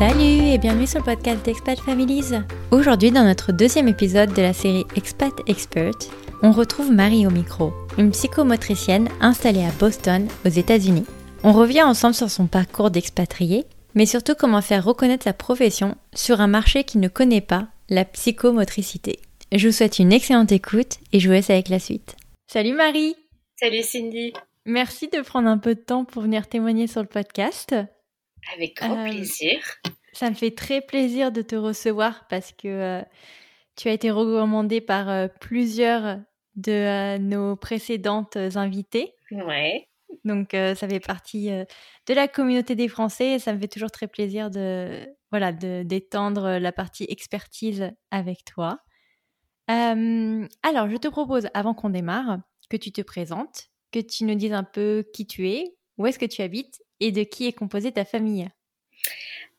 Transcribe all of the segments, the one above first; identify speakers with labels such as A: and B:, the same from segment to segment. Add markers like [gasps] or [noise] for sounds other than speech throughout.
A: Salut et bienvenue sur le podcast d'Expat Families. Aujourd'hui, dans notre deuxième épisode de la série Expat Expert, on retrouve Marie au micro, une psychomotricienne installée à Boston, aux États-Unis. On revient ensemble sur son parcours d'expatrié, mais surtout comment faire reconnaître sa profession sur un marché qui ne connaît pas la psychomotricité. Je vous souhaite une excellente écoute et je vous laisse avec la suite. Salut Marie
B: Salut Cindy
A: Merci de prendre un peu de temps pour venir témoigner sur le podcast.
B: Avec grand
A: Euh,
B: plaisir.
A: Ça me fait très plaisir de te recevoir parce que euh, tu as été recommandée par euh, plusieurs de nos précédentes invitées.
B: Ouais.
A: Donc euh, ça fait partie euh, de la communauté des Français et ça me fait toujours très plaisir de voilà de d'étendre la partie expertise avec toi. Euh, alors je te propose avant qu'on démarre que tu te présentes, que tu nous dises un peu qui tu es, où est-ce que tu habites et de qui est composée ta famille?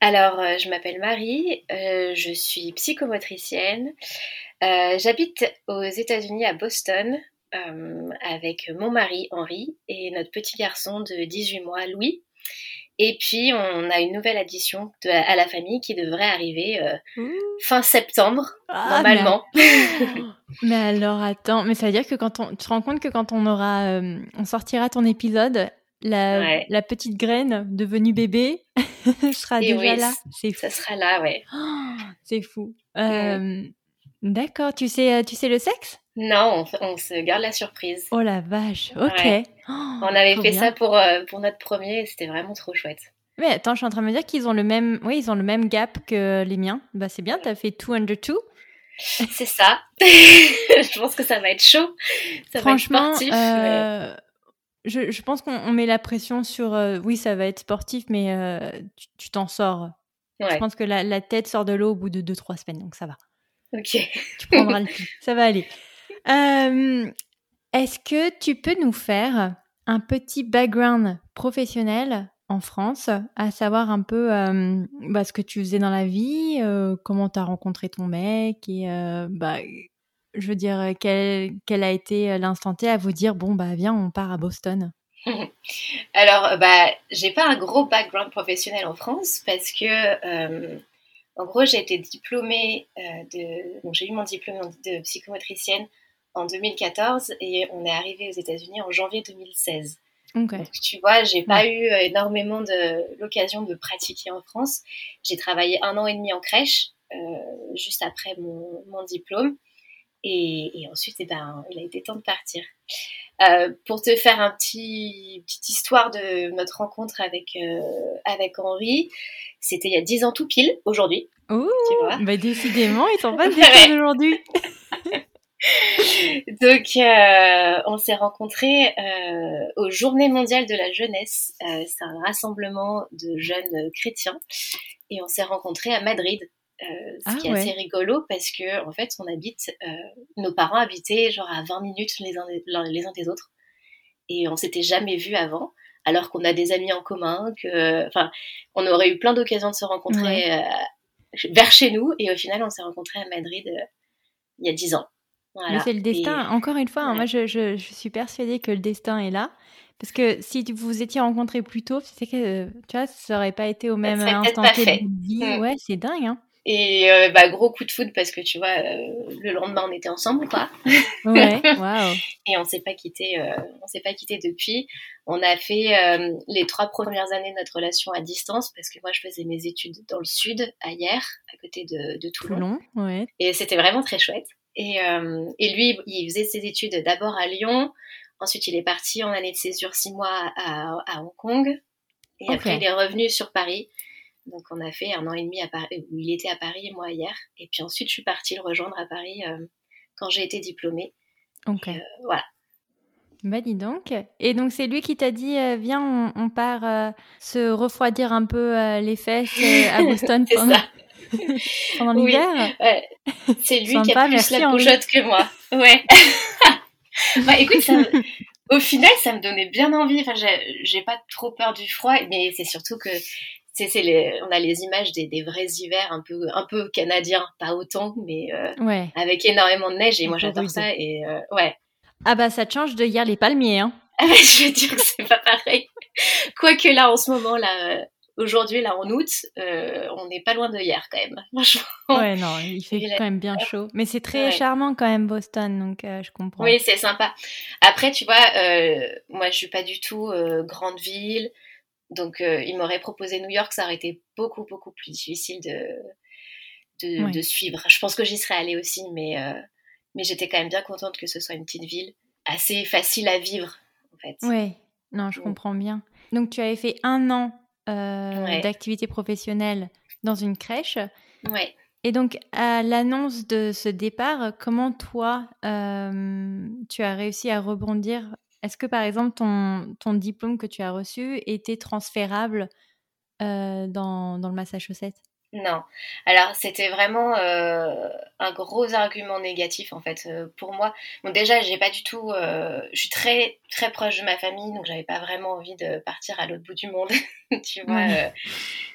B: Alors, euh, je m'appelle Marie, euh, je suis psychomotricienne. Euh, J'habite aux États-Unis à Boston euh, avec mon mari Henri et notre petit garçon de 18 mois Louis. Et puis, on a une nouvelle addition de- à la famille qui devrait arriver euh, fin septembre,
A: Ah, mais
B: normalement. [laughs]
A: Mais alors attends, mais ça veut dire que quand on, tu te rends compte que quand on aura, euh, on sortira ton épisode, la,
B: Ouais.
A: la petite graine devenue bébé [laughs] sera
B: Et
A: déjà
B: oui,
A: là. C'est fou.
B: Ça sera là, ouais.
A: Oh, [gasps] c'est fou. Euh, D'accord. Tu sais, euh, tu sais le sexe?
B: Non, on, on se garde la surprise.
A: Oh la vache. Ok.
B: Ouais.
A: Oh,
B: On avait [gasps] fait
A: bien.
B: ça pour, euh, pour notre premier c'était vraiment trop chouette.
A: Mais attends, je suis en train de me dire qu'ils ont le même, oui, ils ont le même gap que les miens. Bah c'est bien. T'as fait two under two.
B: C'est ça. [laughs] je pense que ça va être chaud. Ça
A: Franchement,
B: va être sportif. mais-
A: je, je pense qu'on on met la pression sur. euh, oui, ça va être sportif, mais euh, tu t'en sors. Je pense que la, la tête sort de l'eau au bout de 2-3 semaines, donc ça va.
B: ok.
A: Tu prendras le [laughs] pli. Ça va aller. Euh, Est-ce que tu peux nous faire un petit background professionnel en France, à savoir un peu euh, bah, ce que tu faisais dans la vie, euh, comment tu as rencontré ton mec et euh, bah, je veux dire quel, quel a été l'instant T à vous dire bon bah viens on part à Boston. [laughs]
B: Alors, euh, bah, j'ai pas un gros background professionnel en France parce que, euh, en gros, j'ai été diplômée euh, de. Donc, j'ai eu mon diplôme de psychomotricienne en 2014 et on est arrivé aux États-Unis en janvier 2016.
A: Ok.
B: Donc, tu vois, j'ai pas eu euh, énormément de l'occasion de pratiquer en France. J'ai travaillé un an et demi en crèche euh, juste après mon, mon diplôme. Et, et ensuite, eh ben, il a été temps de partir. Euh, pour te faire un petit petite histoire de notre rencontre avec euh, avec Henri, c'était il y a 10 ans tout pile aujourd'hui.
A: Ouh,
B: Tu vois
A: bah décidément ils sont pas des aujourd'hui. [laughs]
B: Donc, euh, on s'est rencontrés euh, aux Journées mondiales de la jeunesse. Euh, c'est un rassemblement de jeunes chrétiens. Et on s'est rencontrés à Madrid. Euh, ce
A: Ah
B: qui est
A: ouais.
B: assez rigolo parce que, en fait, on habite, euh, nos parents habitaient genre à 20 minutes les uns des, les uns des autres. Et on s'était jamais vus avant, alors qu'on a des amis en commun, que, enfin, on aurait eu plein d'occasions de se rencontrer euh, vers chez nous. Et au final, on s'est rencontrés à Madrid il y a 10 ans. Voilà.
A: Mais c'est le destin.
B: Et-
A: Encore une fois, hein, moi je, je- je suis persuadée que le destin est là. Parce que si vous vous étiez rencontrés plus tôt, c'est que tu vois, ça aurait pas été au même instant de vie.
B: Mm.
A: Ouais, c'est dingue. Hein.
B: Et euh, bah, gros coup de foudre parce que tu vois, euh, le lendemain on était ensemble pas
A: Ouais, [laughs] waouh.
B: Et on s'est pas quitté, euh, on s'est pas quitté depuis. On a fait euh, les trois premières années de notre relation à distance parce que moi je faisais mes études dans le sud, Hier, à côté de, de Toulon.
A: Toulon, ouais.
B: Et c'était vraiment très chouette. Et, euh, et lui, il faisait ses études d'abord à Lyon. Ensuite, il est parti en année de césure six mois à, à Hong Kong. Et après, il est revenu sur Paris. Donc, on a fait un an et demi à Paris, où il était à Paris et moi hier. Et puis ensuite, je suis partie le rejoindre à Paris euh, quand j'ai été diplômée.
A: Ok.
B: Euh, voilà.
A: Bah dis donc. Et donc c'est lui qui t'a dit, euh, viens, on, on part se refroidir un peu les fesses à [laughs] Boston pendant, pendant
B: Oui.
A: l'hiver.
B: Ouais. C'est lui qui a plus la bougeotte que moi. Ouais. [laughs] bah écoute, ça au final, ça me donnait bien envie. Enfin, j'ai pas trop peur du froid, mais c'est surtout que c'est c'est les, on a les images des, des vrais hivers un peu un peu canadiens, pas autant, mais euh,
A: Ouais.
B: avec énormément de neige. Et moi, j'adore ça. Et euh, ouais.
A: Ah bah ça te change de hier les palmiers, hein. [laughs]
B: je veux dire que c'est pas pareil. Quoique là, en ce moment, là, aujourd'hui, là, en août, euh, on n'est pas loin de hier, quand même. [laughs] Franchement.
A: Ouais, non, il fait quand même bien chaud. Mais c'est très charmant, quand même, Boston, donc euh, je comprends.
B: Oui, c'est sympa. Après, tu vois, euh, moi, je suis pas du tout grande ville. Donc, il m'aurait proposé New York, ça aurait été beaucoup, beaucoup plus difficile de, de, suivre. Je pense que j'y serais allée aussi, mais, mais j'étais quand même bien contente que ce soit une petite ville assez facile à vivre, en fait.
A: Oui, non, je mm. comprends bien. Donc, tu avais fait un an euh, d'activité professionnelle dans une crèche.
B: Ouais.
A: Et donc, à l'annonce de ce départ, comment toi, euh, tu as réussi à rebondir Est-ce que, par exemple, ton, ton, diplôme que tu as reçu était transférable euh, dans, dans, le Massachusetts?
B: Non. Alors, c'était vraiment euh, un gros argument négatif, en fait, euh, pour moi. Bon, déjà, j'ai pas du tout... Je suis très, très proche de ma famille, donc j'avais pas vraiment envie de partir à l'autre bout du monde, [laughs] tu vois.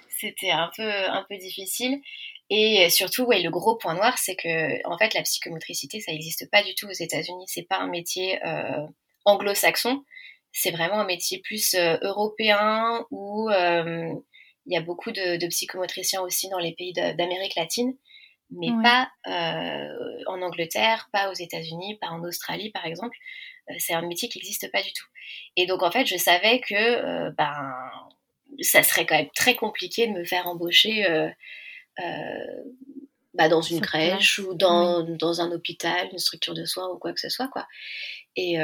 B: c'était un peu, un peu difficile. Et surtout, ouais, le gros point noir, c'est que, en fait, la psychomotricité, ça n'existe pas du tout aux États-Unis. C'est pas un métier anglo-saxon. C'est vraiment un métier plus européen ou il y a beaucoup de, psychomotriciens aussi dans les pays d'Amérique latine, mais pas euh, en Angleterre, pas aux États-Unis, pas en Australie par exemple. Euh, c'est un métier qui n'existe pas du tout. Et donc en fait, je savais que euh, ben, ça serait quand même très compliqué de me faire embaucher bah, dans une crèche ou dans, dans, un hôpital, une structure de soins ou quoi que ce soit. Quoi. Et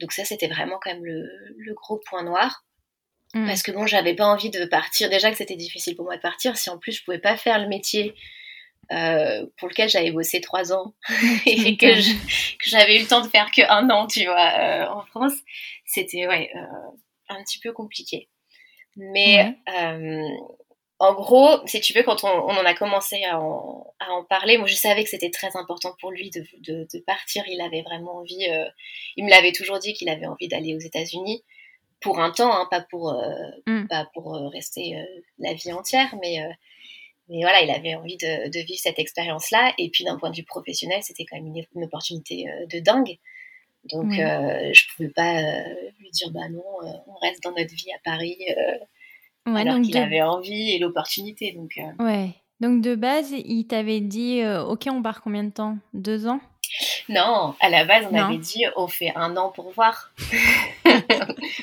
B: donc ça, c'était vraiment quand même le, le gros point noir. Mm. Parce que bon, j'avais pas envie de partir. Déjà que c'était difficile pour moi de partir. Si en plus je pouvais pas faire le métier euh, pour lequel j'avais bossé trois ans [laughs] et que j'avais eu le temps de faire que un an, tu vois, euh, en France, c'était ouais euh, un petit peu compliqué. Mais en gros, si tu veux, quand on, on en a commencé à en, à en, parler, moi je savais que c'était très important pour lui de, de, de partir. Il avait vraiment envie. il me l'avait toujours dit qu'il avait envie d'aller aux États-Unis pour un temps, hein, pas pour, euh, mm. pas pour euh, rester euh, la vie entière, mais, mais voilà, il avait envie de, de vivre cette expérience-là. Et puis d'un point de vue professionnel, c'était quand même une, opportunité de dingue. Donc je pouvais pas lui dire bah non, on reste dans notre vie à Paris. Ouais, alors qu'il avait envie et l'opportunité. Donc,
A: ouais. Donc de base, il t'avait dit ok, on part combien de temps? Deux ans?
B: Non, à la base, on avait dit on fait un an pour voir. [laughs]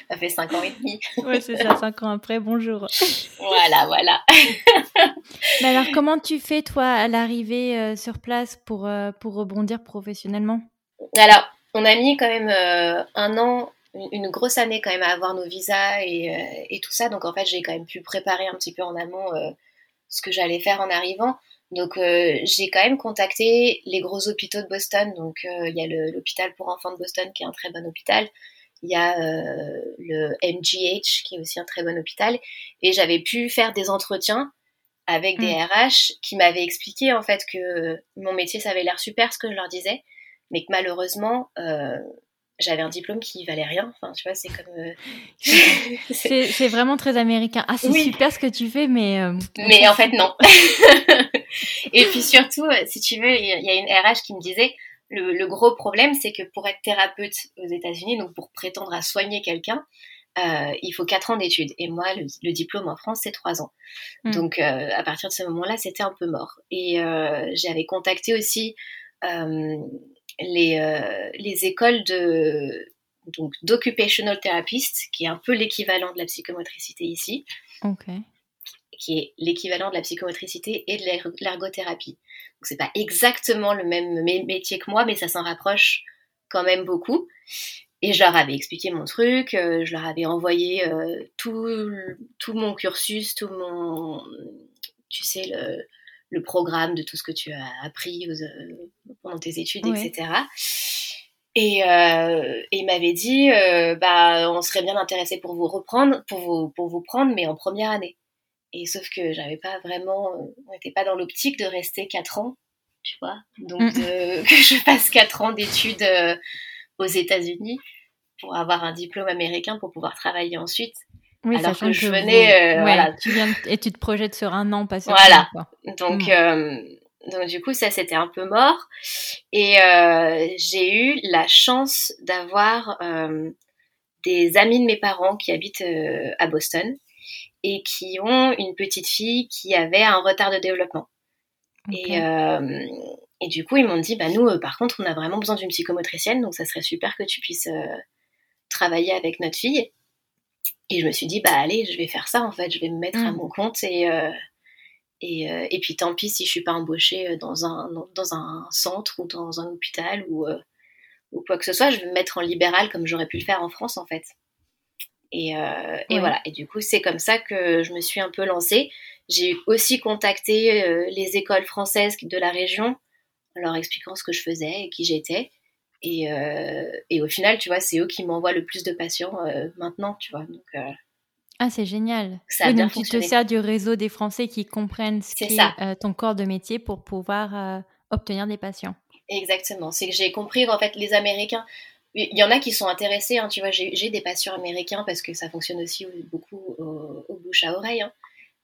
B: ça fait cinq ans et demi.
A: ouais, c'est ça, cinq ans après, bonjour.
B: voilà, voilà. [laughs]
A: Mais alors, comment tu fais, toi, à l'arrivée euh, sur place pour, euh, pour rebondir professionnellement?
B: Alors, on a mis quand même euh, un an, une grosse année quand même à avoir nos visas et, et tout ça. Donc, en fait, j'ai quand même pu préparer un petit peu en amont ce que j'allais faire en arrivant. Donc euh, j'ai quand même contacté les gros hôpitaux de Boston. Donc euh, il y a l'hôpital pour enfants de Boston qui est un très bon hôpital. Il y a euh, le MGH qui est aussi un très bon hôpital. Et j'avais pu faire des entretiens avec des RH mm. qui m'avaient expliqué en fait que mon métier ça avait l'air super ce que je leur disais, mais que malheureusement j'avais un diplôme qui valait rien. Enfin, tu vois, c'est comme. [laughs] [laughs]
A: c'est vraiment très américain. Ah, c'est super ce que tu fais, mais.
B: mais en fait, non. [laughs] et puis surtout, euh, si tu veux, il y a une RH qui me disait, le, gros problème, c'est que pour être thérapeute aux États-Unis, donc pour prétendre à soigner quelqu'un, euh, il faut 4 ans d'études. Et moi, le, diplôme en France, c'est 3 ans. Hmm. Donc, euh, à partir de ce moment-là, c'était un peu mort. Et j'avais contacté aussi les, les écoles de donc d'occupational therapist, qui est un peu l'équivalent de la psychomotricité ici.
A: Okay
B: qui est l'équivalent de la psychomotricité et de l'ergothérapie. Donc c'est pas exactement le même métier que moi, mais ça s'en rapproche quand même beaucoup. Et je leur avais expliqué mon truc, euh, je leur avais envoyé euh, tout, tout mon cursus, tout mon, tu sais, le, le, programme de tout ce que tu as appris euh, pendant tes études, etc. Et, euh, et il m'avait dit, bah, on serait bien intéressé pour vous reprendre, pour vous, pour vous prendre, mais en première année. Et sauf que j'avais pas vraiment, on n'était pas dans l'optique de rester 4 ans, tu vois. Donc mm. [laughs] que je passe 4 ans d'études euh, aux États-Unis pour avoir un diplôme américain pour pouvoir travailler ensuite.
A: Oui, alors que, je venais, euh, voilà. Tu viens et tu te projettes sur un an, pas sur
B: Voilà. Donc, mm. euh, donc du coup, ça c'était un peu mort. Et j'ai eu la chance d'avoir des amis de mes parents qui habitent à Boston et qui ont une petite fille qui avait un retard de développement. Et, euh, et, du coup, ils m'ont dit, bah, nous, euh, par contre, on a vraiment besoin d'une psychomotricienne, donc ça serait super que tu puisses travailler avec notre fille. Et je me suis dit, bah allez, je vais faire ça en fait, je vais me mettre à mm. mon compte et, et, et, puis tant pis si je suis pas embauchée dans un, dans un centre ou dans un hôpital ou, ou quoi que ce soit, je vais me mettre en libéral comme j'aurais pu le faire en France en fait. Et, euh, et voilà. Et du coup, c'est comme ça que je me suis un peu lancée. J'ai aussi contacté euh, les écoles françaises de la région en leur expliquant ce que je faisais et qui j'étais. Et, euh, et, au final, tu vois, c'est eux qui m'envoient le plus de patients maintenant, tu vois. Donc,
A: ah, c'est génial. Ça donc tu te sers du réseau des Français qui comprennent ce qu'est ton corps de métier pour pouvoir obtenir des patients.
B: Exactement. C'est que j'ai compris en fait les Américains. Il y en a qui sont intéressés, hein, tu vois, j'ai des patients américains parce que ça fonctionne aussi beaucoup au, bouche à oreille, hein.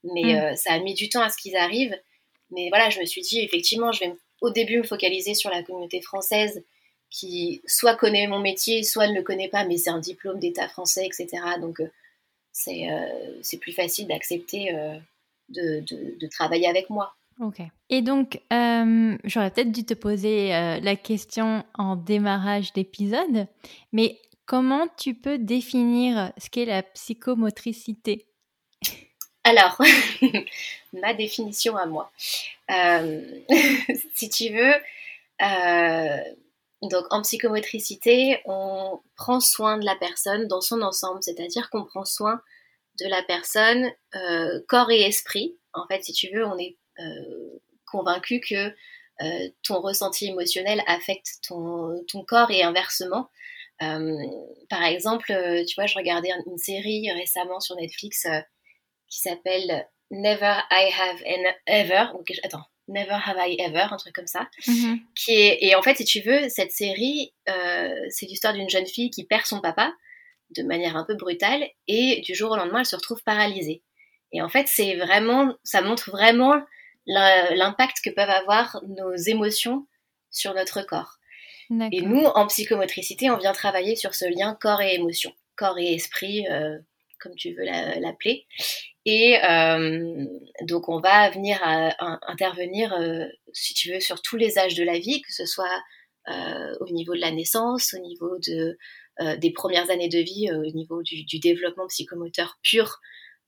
B: mais mm. euh, ça a mis du temps à ce qu'ils arrivent. Mais voilà, je me suis dit, effectivement, je vais au début me focaliser sur la communauté française qui soit connaît mon métier, soit ne le connaît pas, mais c'est un diplôme d'État français, etc. Donc euh, euh, c'est plus facile d'accepter de, de, de, travailler avec moi.
A: Ok. Et donc, euh, j'aurais peut-être dû te poser euh, la question en démarrage d'épisode, mais comment tu peux définir ce qu'est la psychomotricité?
B: Alors, [laughs] ma définition à moi. Euh, [laughs] si tu veux, donc en psychomotricité, on prend soin de la personne dans son ensemble, c'est-à-dire qu'on prend soin de la personne corps et esprit. En fait, si tu veux, on est euh, convaincu que euh, ton ressenti émotionnel affecte ton, ton corps et inversement. Euh, par exemple, tu vois, je regardais une série récemment sur Netflix qui s'appelle Never I Have Ever. attends, Never Have I Ever, un truc comme ça. Mm-hmm. Qui est, et en fait, si tu veux, cette série, c'est l'histoire d'une jeune fille qui perd son papa de manière un peu brutale et du jour au lendemain, elle se retrouve paralysée. Et en fait, c'est vraiment, ça montre vraiment l'impact que peuvent avoir nos émotions sur notre corps. Et nous, en psychomotricité, on vient travailler sur ce lien corps et émotion, corps et esprit, euh, comme tu veux l'appeler. Et euh, donc, on va venir intervenir, euh, si tu veux, sur tous les âges de la vie, que ce soit au niveau de la naissance, au niveau de, des premières années de vie, au niveau du, du développement psychomoteur pur.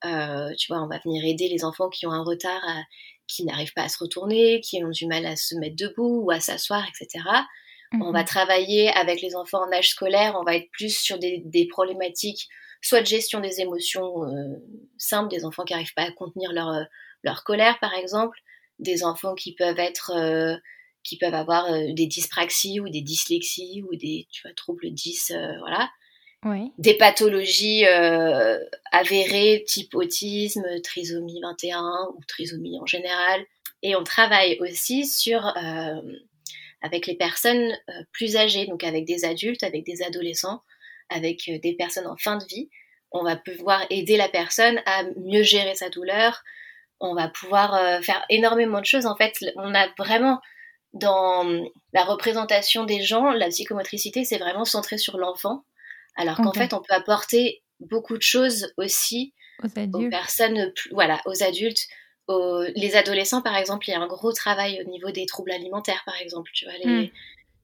B: tu vois, on va venir aider les enfants qui ont un retard à, qui n'arrivent pas à se retourner, qui ont du mal à se mettre debout ou à s'asseoir, etc. On va mhm. travailler avec les enfants en âge scolaire, on va être plus sur des, problématiques, soit de gestion des émotions euh, simples, des enfants qui n'arrivent pas à contenir leur, euh, leur colère, par exemple, des enfants qui peuvent être, euh, qui peuvent avoir des dyspraxies ou des dyslexies ou des tu vois, troubles 10, voilà des pathologies avérées type autisme, trisomie 21 ou trisomie en général. Et on travaille aussi sur avec les personnes plus âgées, donc avec des adultes, avec des adolescents, avec des personnes en fin de vie. On va pouvoir aider la personne à mieux gérer sa douleur. On va pouvoir faire énormément de choses. En fait, on a vraiment dans la représentation des gens, la psychomotricité, c'est vraiment centré sur l'enfant alors qu'en fait, on peut apporter beaucoup de choses aussi aux, personnes, voilà, aux adultes. Aux, les adolescents, par exemple, il y a un gros travail au niveau des troubles alimentaires, par exemple. Tu vois, les, hmm.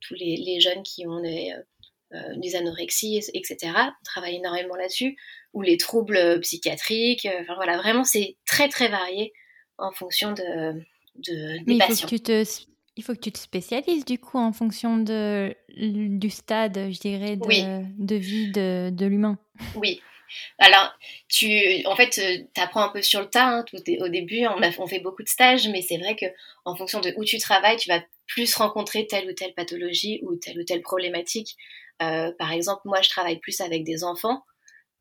B: tous les, jeunes qui ont des, euh, euh, des anorexies, etc. On travaille énormément là-dessus. Ou les troubles psychiatriques. Euh, enfin voilà, vraiment, c'est très très varié en fonction de, de des patients.
A: tu te il faut que tu te spécialises du coup en fonction de, du stade, je dirais, de, de vie de, de l'humain.
B: Oui. Alors, tu, en fait, euh, tu apprends un peu sur le tas. Hein, tout au début, on, a, on fait beaucoup de stages, mais c'est vrai que en fonction de où tu travailles, tu vas plus rencontrer telle ou telle pathologie ou telle ou telle problématique. Euh, par exemple, moi, je travaille plus avec des enfants.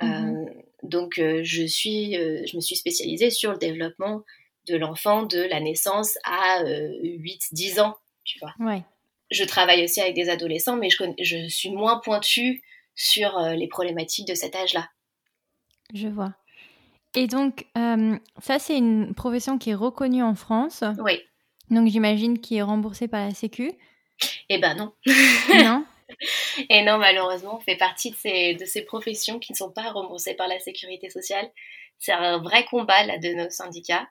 B: Euh, mhm. donc, je, suis, je me suis spécialisée sur le développement de l'enfant de la naissance à 8-10 euh, ans, tu vois. Je travaille aussi avec des adolescents, mais je, je suis moins pointue sur euh, les problématiques de cet âge-là.
A: Je vois. Et donc, euh, ça, c'est une profession qui est reconnue en France.
B: Oui.
A: Donc, j'imagine qui est remboursée par la Sécu.
B: Eh ben non.
A: non? [laughs] [laughs]
B: Et non, malheureusement, on fait partie de ces, de ces professions qui ne sont pas remboursées par la sécurité sociale. C'est un vrai combat là de nos syndicats,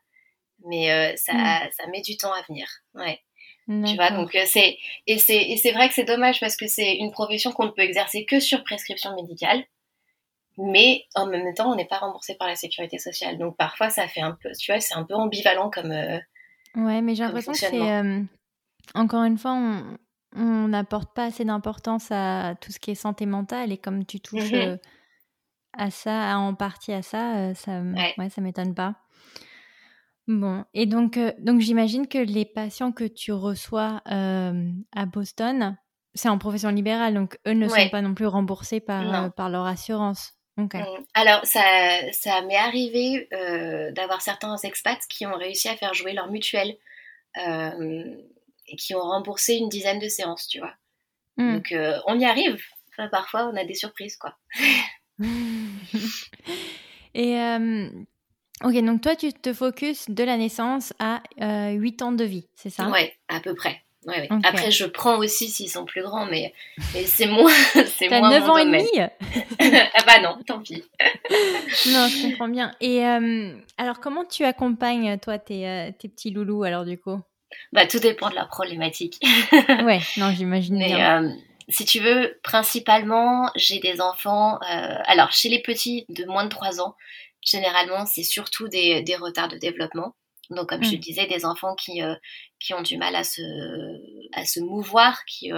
B: mais euh, ça, hmm. ça met du temps à venir. Ouais. Tu vois, donc euh, c'est et c'est et c'est vrai que c'est dommage parce que c'est une profession qu'on ne peut exercer que sur prescription médicale, mais en même temps on n'est pas remboursé par la sécurité sociale. Donc parfois ça fait un peu, tu vois, c'est un peu ambivalent comme. Euh,
A: ouais, mais j'ai l'impression que c'est encore une fois on on n'apporte pas assez d'importance à tout ce qui est santé mentale et comme tu touches mmh euh, à ça, en partie à ça, euh, ça, ouais. ça m'étonne pas. Bon, et donc, euh, donc j'imagine que les patients que tu reçois à Boston, c'est en profession libérale, donc eux ne sont pas non plus remboursés par, par leur assurance. Mmh.
B: Alors, ça, ça m'est arrivé d'avoir certains expats qui ont réussi à faire jouer leur mutuelle et qui ont remboursé une dizaine de séances, tu vois. Hmm. Donc euh, on y arrive. Enfin, parfois, on a des surprises, quoi. [laughs]
A: et euh, ok, donc toi, tu te focuses de la naissance à euh, 8 ans de vie, c'est ça?
B: Ouais, à peu près. Ouais, ouais. Après, je prends aussi s'ils sont plus grands, mais, mais c'est moins. [laughs] c'est
A: T'as 9 ans et demi? [laughs]
B: Ah bah non, tant pis.
A: non, je comprends bien. Et euh, alors, comment tu accompagnes, toi, tes, tes petits loulous, alors, du coup?
B: Bah, tout dépend de la problématique. [laughs]
A: ouais, non, j'imagine bien.
B: Euh, si tu veux, principalement, j'ai des enfants. Euh, alors, chez les petits de moins de 3 ans, généralement, c'est surtout des, des, retards de développement. Donc, comme je te mm. disais, des enfants qui, euh, qui ont du mal à se, à se mouvoir, qui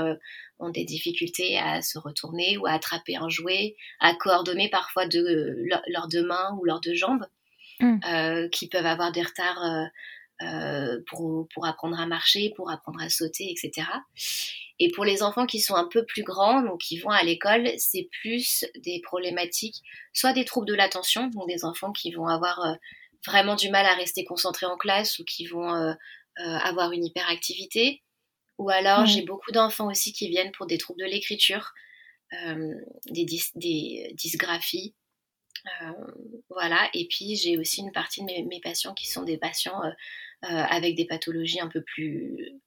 B: ont des difficultés à se retourner ou à attraper un jouet, à coordonner parfois de, leurs deux mains ou leurs deux jambes, mm. qui peuvent avoir des retards euh, pour, pour apprendre à marcher, pour apprendre à sauter, etc. Et pour les enfants qui sont un peu plus grands, donc qui vont à l'école, c'est plus des problématiques, soit des troubles de l'attention, donc des enfants qui vont avoir euh, vraiment du mal à rester concentrés en classe ou qui vont euh, avoir une hyperactivité. Ou alors j'ai beaucoup d'enfants aussi qui viennent pour des troubles de l'écriture, des, des dysgraphies, voilà, et puis j'ai aussi une partie de mes, mes, patients qui sont des patients euh, avec des pathologies un peu plus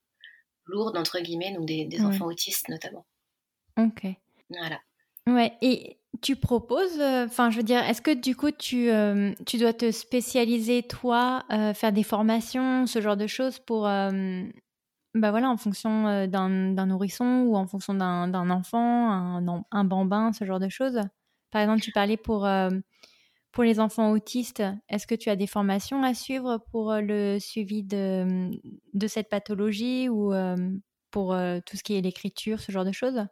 B: lourdes, entre guillemets, donc des, enfants autistes notamment.
A: Ok.
B: Voilà.
A: Ouais, et tu proposes, euh, enfin, je veux dire, est-ce que du coup, tu, euh, tu dois te spécialiser, toi, faire des formations, ce genre de choses pour, bah voilà, en fonction d'un nourrisson ou en fonction d'un enfant, un, un, bambin, ce genre de choses? Par exemple, tu parlais pour pour les enfants autistes, est-ce que tu as des formations à suivre pour euh, le suivi de, de cette pathologie ou euh, pour euh, tout ce qui est l'écriture, ce genre de choses?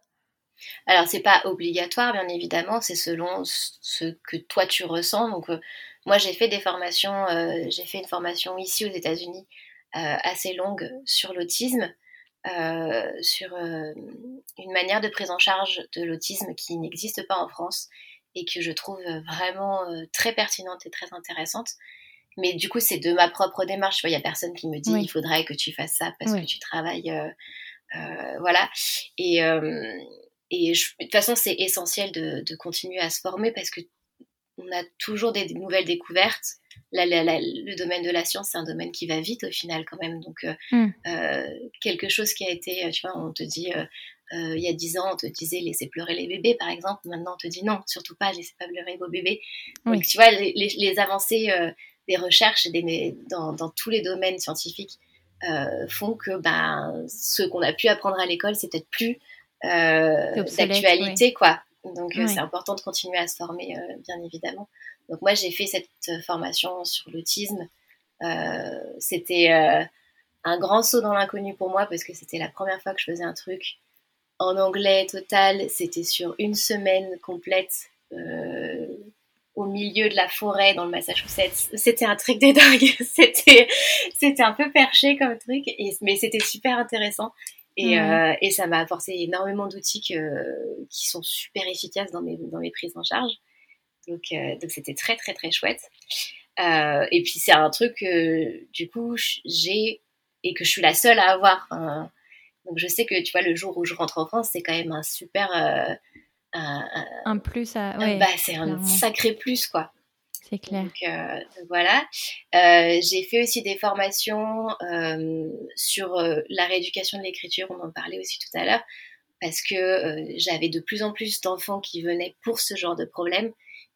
B: Alors, c'est pas obligatoire, bien évidemment, c'est selon ce que toi tu ressens. Donc, moi, j'ai fait des formations, j'ai fait une formation ici aux États-Unis assez longue sur l'autisme, sur une manière de prise en charge de l'autisme qui n'existe pas en France et que je trouve euh, vraiment euh, très pertinente et très intéressante. Mais du coup, c'est de ma propre démarche. Il n'y a personne qui me dit il faudrait que tu fasses ça parce que tu travailles. Euh, voilà. Et, et de toute façon, c'est essentiel de, de, continuer à se former parce que on a toujours des, nouvelles découvertes. le domaine de la science, c'est un domaine qui va vite au final quand même. Donc, mmh. quelque chose qui a été, tu vois, on te dit, euh, il y a dix ans, on te disait laissez pleurer les bébés, par exemple. Maintenant, on te dit non, surtout pas, laissez pas pleurer vos bébés. Donc, tu vois, les, avancées euh, des recherches des, dans, tous les domaines scientifiques euh, font que ben, ce qu'on a pu apprendre à l'école, c'est peut-être plus d'actualité, quoi. Donc, c'est important de continuer à se former, bien évidemment. Donc, moi, j'ai fait cette formation sur l'autisme. c'était un grand saut dans l'inconnu pour moi parce que c'était la première fois que je faisais un truc en anglais total. C'était sur une semaine complète euh, au milieu de la forêt dans le Massachusetts. C'était un truc de dingue. [laughs] c'était, c'était un peu perché comme truc, et, mais c'était super intéressant. Et, euh, et ça m'a apporté énormément d'outils qui sont super efficaces dans mes, dans mes prises en charge. Donc, euh, donc c'était très très très chouette. et puis c'est un truc que du coup j'ai et que je suis la seule à avoir. Donc je sais que tu vois le jour où je rentre en France, c'est quand même un super euh,
A: un, plus à,
B: bah, c'est un sacré plus quoi.
A: C'est clair.
B: Donc, euh, voilà. Euh, j'ai fait aussi des formations sur la rééducation de l'écriture, on en parlait aussi tout à l'heure, parce que j'avais de plus en plus d'enfants qui venaient pour ce genre de problème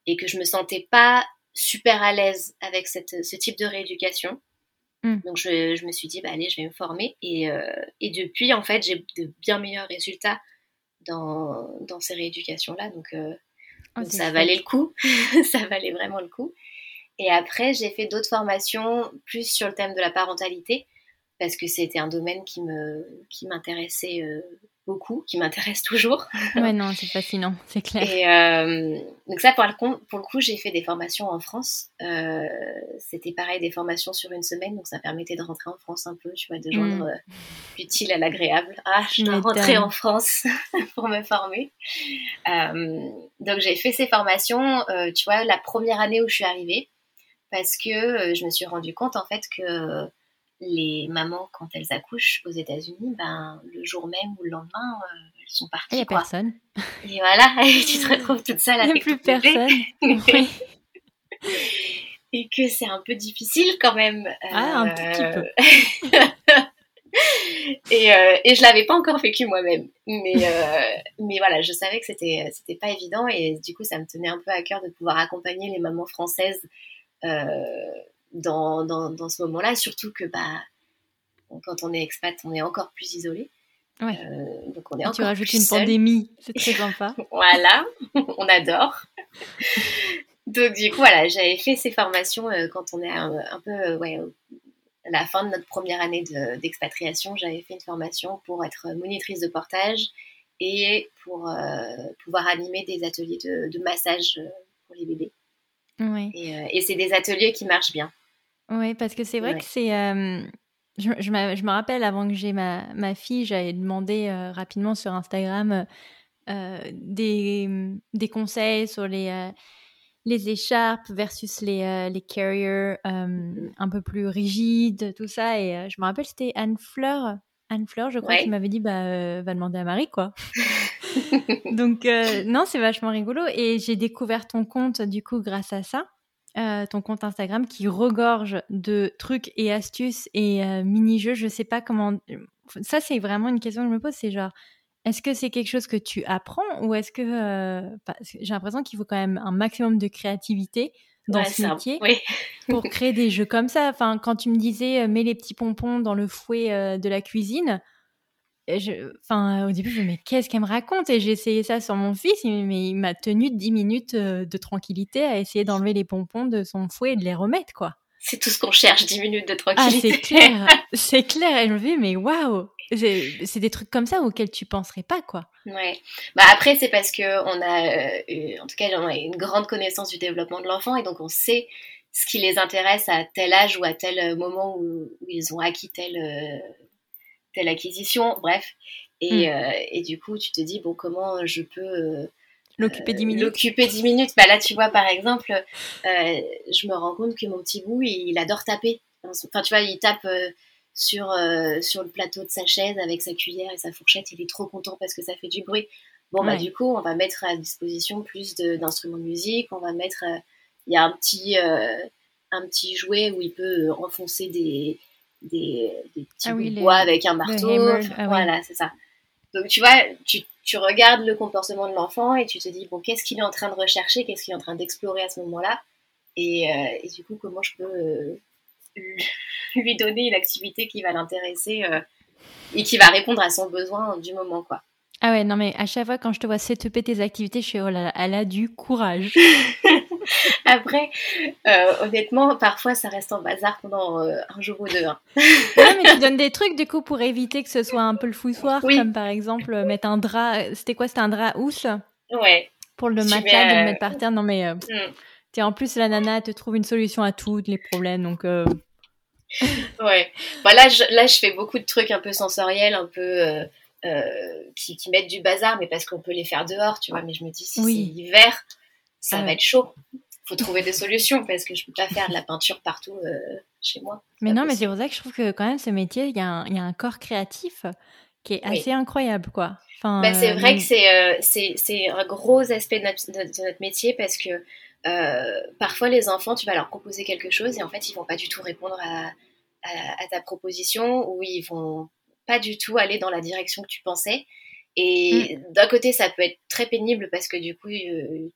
B: et que je me sentais pas super à l'aise avec cette, ce type de rééducation. Mm. Donc je, me suis dit, bah, allez, je vais me former. Et, et depuis, en fait, j'ai de bien meilleurs résultats dans, dans ces rééducations-là. Donc, oh, ça valait le coup. [laughs] ça valait vraiment le coup. Et après, j'ai fait d'autres formations plus sur le thème de la parentalité parce que c'était un domaine qui me qui m'intéressait euh, beaucoup, qui m'intéresse toujours. [laughs]
A: ouais, non, c'est fascinant, c'est clair.
B: Et euh, donc ça, pour le, coup, pour le coup, j'ai fait des formations en France. Euh, c'était pareil, des formations sur une semaine, donc ça permettait de rentrer en France un peu, tu vois, de joindre mm. l'utile à l'agréable. Ah, je dois rentrer en France [laughs] pour me former. donc j'ai fait ces formations, tu vois, la première année où je suis arrivée, parce que je me suis rendu compte en fait que les mamans, quand elles accouchent aux États-Unis, ben, le jour même ou le lendemain, euh, elles sont parties. Il
A: n'y a personne.
B: Et voilà, [laughs] tu te retrouves toute seule avec
A: plus personne. [laughs]
B: et que c'est un peu difficile quand même.
A: Ah, un petit peu. [laughs]
B: et, euh, et je l'avais pas encore vécu moi-même. Mais, euh, mais voilà, je savais que c'était, c'était pas évident et du coup, ça me tenait un peu à cœur de pouvoir accompagner les mamans françaises dans, dans, ce moment-là, surtout que bah, quand on est expat, on est encore plus isolé.
A: Ouais. Euh, donc on est encore tu rajoutes une pandémie, c'est très [laughs] sympa.
B: voilà, [laughs] on adore. donc du coup, voilà, j'avais fait ces formations euh, quand on est un, peu euh, ouais, à la fin de notre première année d'expatriation. j'avais fait une formation pour être monitrice de portage et pour pouvoir animer des ateliers de, de massage pour les bébés.
A: Ouais.
B: Et, et c'est des ateliers qui marchent bien.
A: Oui, parce que c'est vrai que c'est. je, je, me rappelle avant que j'ai ma, ma, fille, j'avais demandé rapidement sur Instagram des, mmh, des, conseils sur les, les écharpes versus les, les carriers mmh. un peu plus rigides, tout ça. Et je me rappelle, c'était Anne Fleur. Anne Fleur, je crois, qui m'avait dit bah, va demander à Marie, quoi. [laughs] Donc, non, c'est vachement rigolo. Et j'ai découvert ton compte, du coup, grâce à ça. Euh, ton compte Instagram qui regorge de trucs et astuces et euh, mini-jeux. Je sais pas comment. Ça, c'est vraiment une question que je me pose. C'est genre, est-ce que c'est quelque chose que tu apprends ou est-ce que. Euh, j'ai l'impression qu'il faut quand même un maximum de créativité dans ce métier [laughs] pour créer des jeux comme ça. Enfin, quand tu me disais, mets les petits pompons dans le fouet de la cuisine enfin, au début, je me mais qu'est-ce qu'elle me raconte? Et j'ai essayé ça sur mon fils, mais il m'a tenu 10 minutes euh, de tranquillité à essayer d'enlever les pompons de son fouet et de les remettre, quoi.
B: C'est tout ce qu'on cherche, 10 minutes de tranquillité.
A: Ah, c'est clair, [laughs] c'est clair. Et je me dis, mais waouh c'est des trucs comme ça auxquels tu penserais pas, quoi.
B: Ouais. Bah après, c'est parce que on a, euh, en tout cas, on a une grande connaissance du développement de l'enfant et donc on sait ce qui les intéresse à tel âge ou à tel moment où, ils ont acquis tel, euh, telle acquisition, bref. Et, hmm. euh, et, du coup, tu te dis, bon, comment je peux... Euh,
A: l'occuper 10 minutes.
B: L'occuper 10 minutes? Bah là, tu vois, par exemple, euh, je me rends compte que mon petit bout, il, adore taper. Enfin, tu vois, il tape sur, sur le plateau de sa chaise avec sa cuillère et sa fourchette. Il est trop content parce que ça fait du bruit. Bon, bah, du coup, on va mettre à disposition plus d'instruments de, musique. On va mettre. Il y a un petit, un petit jouet où il peut enfoncer des, des, petits ah bois avec un marteau. Ah voilà, c'est ça. Donc tu vois, tu, tu, regardes le comportement de l'enfant et tu te dis, bon, qu'est-ce qu'il est en train de rechercher, qu'est-ce qu'il est en train d'explorer à ce moment-là? Et, euh, et, du coup, comment je peux euh, [laughs] lui donner une activité qui va l'intéresser euh, et qui va répondre à son besoin du moment, quoi.
A: Ah ouais, non mais à chaque fois quand je te vois setuper tes activités, je suis oh là là, elle a du courage. [laughs] [laughs]
B: Après, euh, honnêtement, parfois ça reste en bazar pendant euh, un jour ou deux. Hein.
A: ouais, mais tu donnes des trucs du coup pour éviter que ce soit un peu le fouilloir, comme par exemple euh, mettre un drap. C'était quoi? C'était un drap housse?
B: Ouais.
A: Pour le matelas, de le mettre par terre. Non mais. Mm. en plus, la nana te trouve une solution à tous les problèmes, donc. [laughs]
B: ouais. Bah, là, je, là, je fais beaucoup de trucs un peu sensoriels, un peu. qui, qui, mettent du bazar, mais parce qu'on peut les faire dehors, tu vois. Mais je me dis, si c'est l'hiver, ça va être chaud. Faut trouver des solutions parce que je peux pas faire de la peinture partout euh, chez moi.
A: Mais non, mais c'est pour ça que je trouve que quand même ce métier, il y, a un corps créatif qui est assez incroyable, quoi.
B: Enfin, bah, c'est vrai que euh, c'est un gros aspect de notre, métier parce que euh, parfois les enfants, tu vas leur proposer quelque chose et en fait ils vont pas du tout répondre à, à, ta proposition ou ils vont pas du tout aller dans la direction que tu pensais. Et mm. d'un côté, ça peut être très pénible parce que du coup,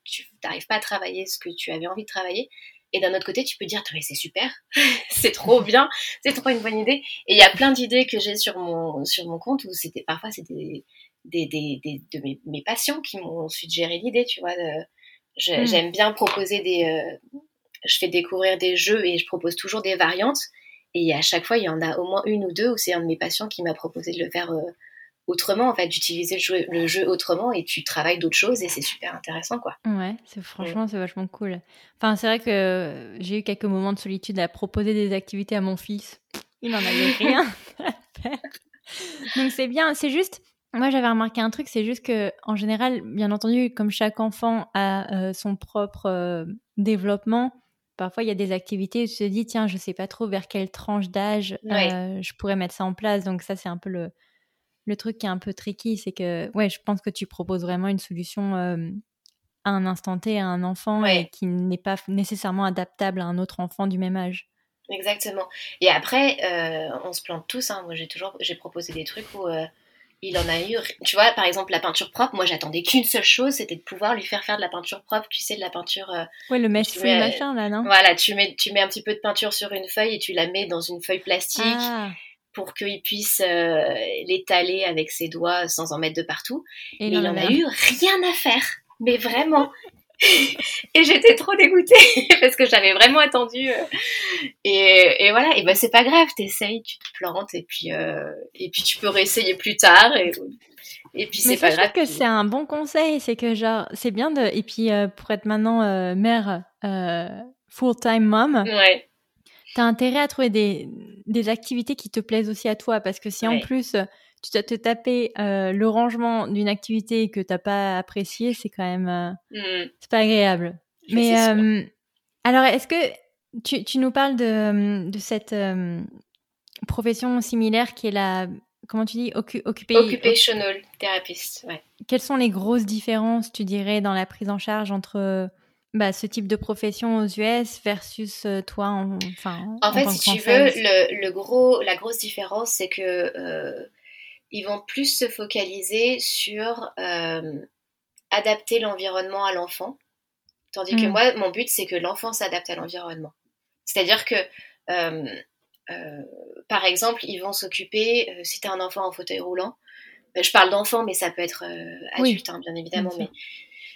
B: tu n'arrives pas à travailler ce que tu avais envie de travailler. Et d'un autre côté, tu peux dire, c'est super, [laughs] c'est trop bien, c'est trop une bonne idée. Et il y a plein d'idées que j'ai sur mon, sur mon compte où c'était parfois c'était des, des, des, de mes, mes patients qui m'ont suggéré l'idée, tu vois. Hmm. J'aime bien proposer des. Euh, je fais découvrir des jeux et je propose toujours des variantes. Et à chaque fois, il y en a au moins une ou deux où c'est un de mes patients qui m'a proposé de le faire euh, autrement, en fait, d'utiliser le jeu, le jeu, autrement et tu travailles d'autres choses et c'est super intéressant, quoi.
A: Ouais, c'est franchement, c'est vachement cool. Enfin, c'est vrai que j'ai eu quelques moments de solitude à proposer des activités à mon fils. Il n'en avait rien [laughs] à faire. Donc c'est bien, c'est juste, moi, j'avais remarqué un truc, c'est juste que, en général, bien entendu, comme chaque enfant a euh, son propre euh, développement, parfois il y a des activités où tu te dis, tiens, je sais pas trop vers quelle tranche d'âge euh, je pourrais mettre ça en place. Donc ça, c'est un peu le, le truc qui est un peu tricky, c'est que, ouais, je pense que tu proposes vraiment une solution à un instant T à un enfant et qui n'est pas nécessairement adaptable à un autre enfant du même âge.
B: Exactement. Et après, on se plante tous. Hein. Moi, j'ai toujours, j'ai proposé des trucs où il en a eu. Tu vois, par exemple, la peinture propre, moi j'attendais qu'une seule chose, c'était de pouvoir lui faire faire de la peinture propre, tu sais, de la peinture. Euh,
A: ouais, le mess machin là, non?
B: Voilà, tu mets, tu mets un petit peu de peinture sur une feuille et tu la mets dans une feuille plastique ah. Pour qu'il puisse euh, l'étaler avec ses doigts sans en mettre de partout. Et il en a eu rien à faire, mais vraiment. [laughs] et j'étais trop dégoûtée [laughs] parce que j'avais vraiment attendu. Euh, et, voilà, et ben c'est pas grave, t'essayes, tu te plantes et puis euh, et puis tu peux réessayer plus tard et, et puis c'est pas grave.
A: Je trouve que c'est un bon conseil, c'est que genre c'est bien de et puis euh, pour être maintenant mère full time mom.
B: Ouais.
A: T'as intérêt à trouver des, des activités qui te plaisent aussi à toi parce que si en plus tu dois te taper euh, le rangement d'une activité que tu n'as pas appréciée, c'est quand même euh, mmh. c'est pas agréable. Mais euh, alors, est-ce que tu, tu, nous parles de, de cette profession similaire qui est la comment tu dis
B: occupational therapist. Ouais.
A: Quelles sont les grosses différences, tu dirais, dans la prise en charge entre bah, ce type de profession aux US versus toi en, enfin,
B: en, fait, si tu veux, le, le, gros, la grosse différence, c'est que ils vont plus se focaliser sur euh, adapter l'environnement à l'enfant. Tandis que mm. moi, mon but, c'est que l'enfant s'adapte à l'environnement. C'est-à-dire que, euh, euh, par exemple, ils vont s'occuper, si tu un enfant en fauteuil roulant, je parle d'enfant, mais ça peut être adulte, hein, bien évidemment, mais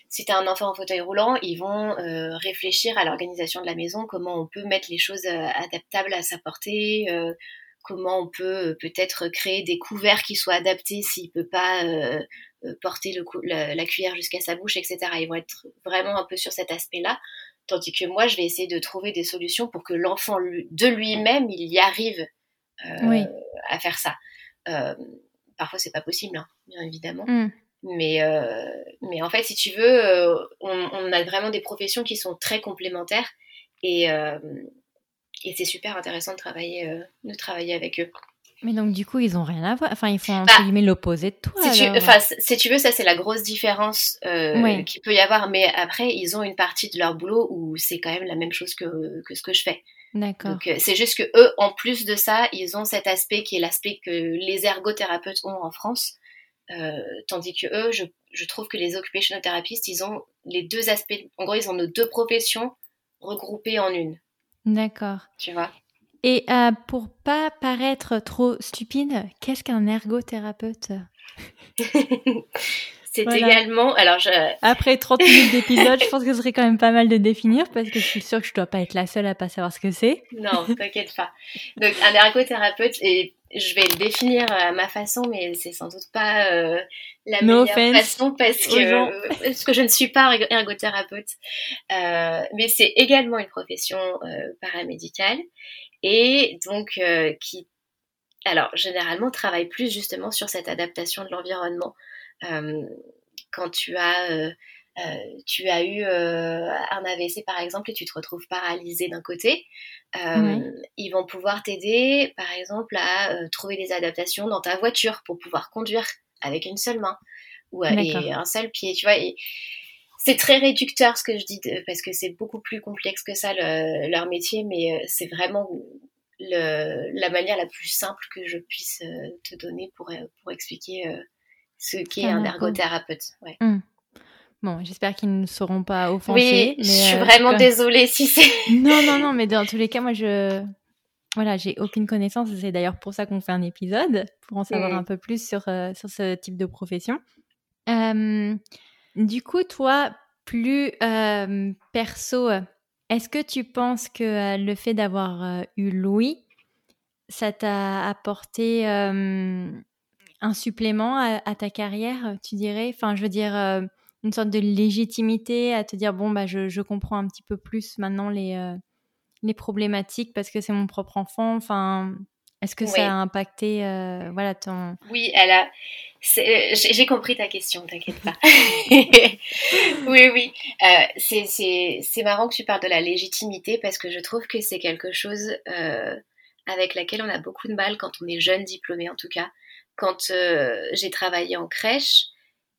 B: si tu un enfant en fauteuil roulant, ils vont réfléchir à l'organisation de la maison, comment on peut mettre les choses adaptables à sa portée, comment on peut euh, peut-être créer des couverts qui soient adaptés s'il peut pas euh, euh, porter le, la, cuillère jusqu'à sa bouche, etc. Ils vont être vraiment un peu sur cet aspect-là, tandis que moi, je vais essayer de trouver des solutions pour que l'enfant de lui-même, il y arrive à faire ça. parfois, c'est pas possible, hein, bien évidemment. Mm. Mais, mais en fait, si tu veux, on, on, a vraiment des professions qui sont très complémentaires et, et c'est super intéressant de travailler, euh, de travailler avec eux.
A: Mais donc, du coup, ils ont rien à voir. Enfin, ils font entre bah, l'opposé de toi.
B: Si tu, enfin, si tu veux, ça, c'est la grosse différence euh, qu'il peut y avoir. Mais après, ils ont une partie de leur boulot où c'est quand même la même chose que, que ce que je fais.
A: D'accord.
B: Donc, euh, c'est juste que eux, en plus de ça, ils ont cet aspect qui est l'aspect que les ergothérapeutes ont en France. Tandis que eux, je, je trouve que les occupational therapist, ils ont les deux aspects. En gros, ils ont nos deux professions regroupées en une.
A: D'accord.
B: Tu vois?
A: Et euh, pour pas paraître trop stupide, qu'est-ce qu'un ergothérapeute? [laughs]
B: C'est également. Alors, je...
A: Après 30 minutes d'épisode, je pense que ce serait quand même pas mal de définir parce que je suis sûre que je dois pas être la seule à pas savoir ce que c'est.
B: Non, t'inquiète pas. Donc, un ergothérapeute, et je vais le définir à ma façon, mais c'est sans doute pas euh, la meilleure façon parce que, parce que je ne suis pas ergothérapeute. Euh, mais c'est également une profession euh, paramédicale et donc qui, alors généralement, travaille plus justement sur cette adaptation de l'environnement. quand tu as euh, tu as eu euh, un AVC par exemple et tu te retrouves paralysé d'un côté, euh, ils vont pouvoir t'aider par exemple à trouver des adaptations dans ta voiture pour pouvoir conduire avec une seule main ou avec un seul pied, tu vois. Et c'est très réducteur ce que je dis parce que c'est beaucoup plus complexe que ça leur métier, mais c'est vraiment le, la manière la plus simple que je puisse te donner pour, pour expliquer ce qu'est un ergothérapeute. Ouais.
A: Mmh. Bon, j'espère qu'ils ne seront pas offensés.
B: Oui, je suis vraiment désolée si c'est. [laughs]
A: non, non, non, mais dans tous les cas, moi, je, voilà, j'ai aucune connaissance. C'est d'ailleurs pour ça qu'on fait un épisode, pour en savoir un peu plus sur, euh, sur ce type de profession. Euh, du coup, toi, plus euh, perso, est-ce que tu penses que le fait d'avoir eu Louis, ça t'a apporté un supplément à, ta carrière, tu dirais? Enfin, je veux dire, une sorte de légitimité à te dire, bon, bah, je, je comprends un petit peu plus maintenant les les problématiques parce que c'est mon propre enfant Enfin, est-ce que ça a impacté euh, voilà ton
B: Oui, elle a. J'ai compris ta question, t'inquiète pas. [laughs] oui, oui. Euh, c'est marrant que tu parles de la légitimité parce que je trouve que c'est quelque chose euh, avec laquelle on a beaucoup de mal quand on est jeune diplômé en tout cas. Quand j'ai travaillé en crèche,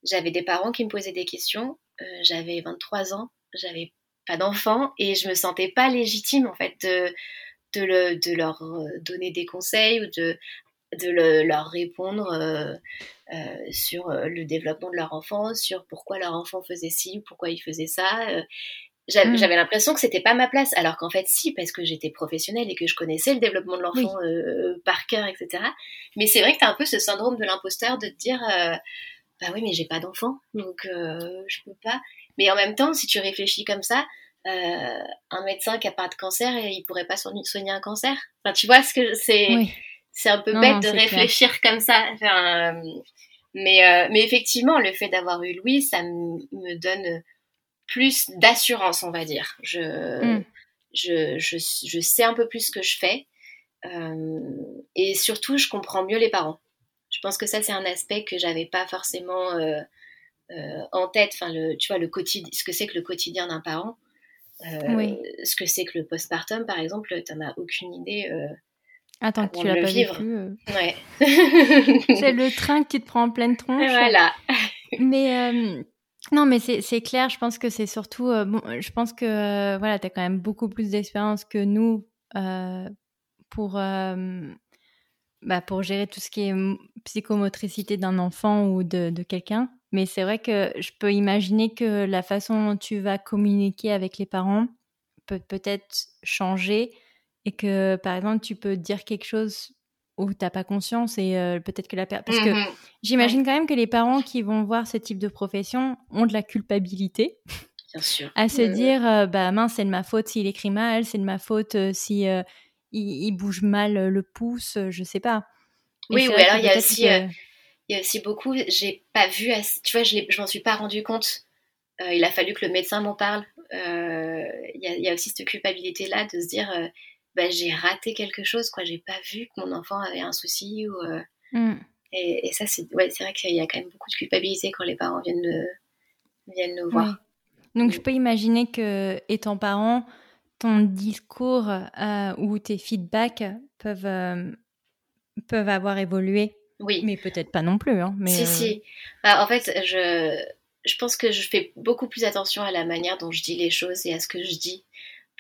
B: j'avais des parents qui me posaient des questions. j'avais 23 ans, j'avais pas d'enfant et je me sentais pas légitime en fait de, de, le, de leur euh, donner des conseils ou de, de le, leur répondre euh, euh, sur le développement de leur enfant, sur pourquoi leur enfant faisait ci ou pourquoi il faisait ça. Mm. J'avais l'impression que c'était pas ma place, alors qu'en fait si, parce que j'étais professionnelle et que je connaissais le développement de l'enfant par cœur, etc. Mais c'est vrai que tu as un peu ce syndrome de l'imposteur de te dire, bah oui, mais j'ai pas d'enfant, donc je peux pas. Mais en même temps, si tu réfléchis comme ça, euh, un médecin qui a pas de cancer, il pourrait pas soigner un cancer. Enfin, tu vois ce que c'est. C'est un peu bête de réfléchir comme ça. Enfin, mais, euh, mais effectivement, le fait d'avoir eu Louis, ça me donne plus d'assurance, on va dire. Je, mm. je, je, je, sais un peu plus ce que je fais. Euh, et surtout, je comprends mieux les parents. Je pense que ça, c'est un aspect que j'avais pas forcément euh, euh, en tête, enfin, le, tu vois, le quotidien, ce que c'est que le quotidien d'un parent, euh, ce que c'est que le postpartum, par exemple, tu n'en as aucune idée.
A: Attends, tu l'as pas vivre.
B: Ouais. [laughs]
A: c'est le train qui te prend en pleine tronche.
B: Voilà.
A: mais non, mais c'est clair. Je pense que c'est surtout. bon, je pense que voilà, tu as quand même beaucoup plus d'expérience que nous pour bah, pour gérer tout ce qui est psychomotricité d'un enfant ou de, de quelqu'un. Mais c'est vrai que je peux imaginer que la façon dont tu vas communiquer avec les parents peut peut-être changer et que, par exemple, tu peux dire quelque chose où tu n'as pas conscience et euh, peut-être que la personne... Parce que mmh j'imagine quand même que les parents qui vont voir ce type de profession ont de la culpabilité.
B: Bien sûr.
A: À se dire, euh, bah mince, c'est de ma faute s'il écrit mal, c'est de ma faute euh, si il, bouge mal le pouce, je sais pas.
B: oui, ou alors il y a aussi il y a aussi beaucoup, j'ai pas vu, tu vois, je, je m'en suis pas rendu compte. Euh, il a fallu que le médecin m'en parle. Euh, il y, a aussi cette culpabilité-là de se dire, euh, bah, j'ai raté quelque chose, quoi. J'ai pas vu que mon enfant avait un souci. Ou, mm. et, ça, c'est ouais, vrai qu'il y a quand même beaucoup de culpabilité quand les parents viennent, viennent nous voir.
A: Donc, je mm. peux imaginer que, étant parent, ton discours ou tes feedbacks peuvent, peuvent avoir évolué
B: oui.
A: Mais peut-être pas non plus. Hein, mais
B: si, si. Euh, bah, en fait, je, je pense que je fais beaucoup plus attention à la manière dont je dis les choses et à ce que je dis.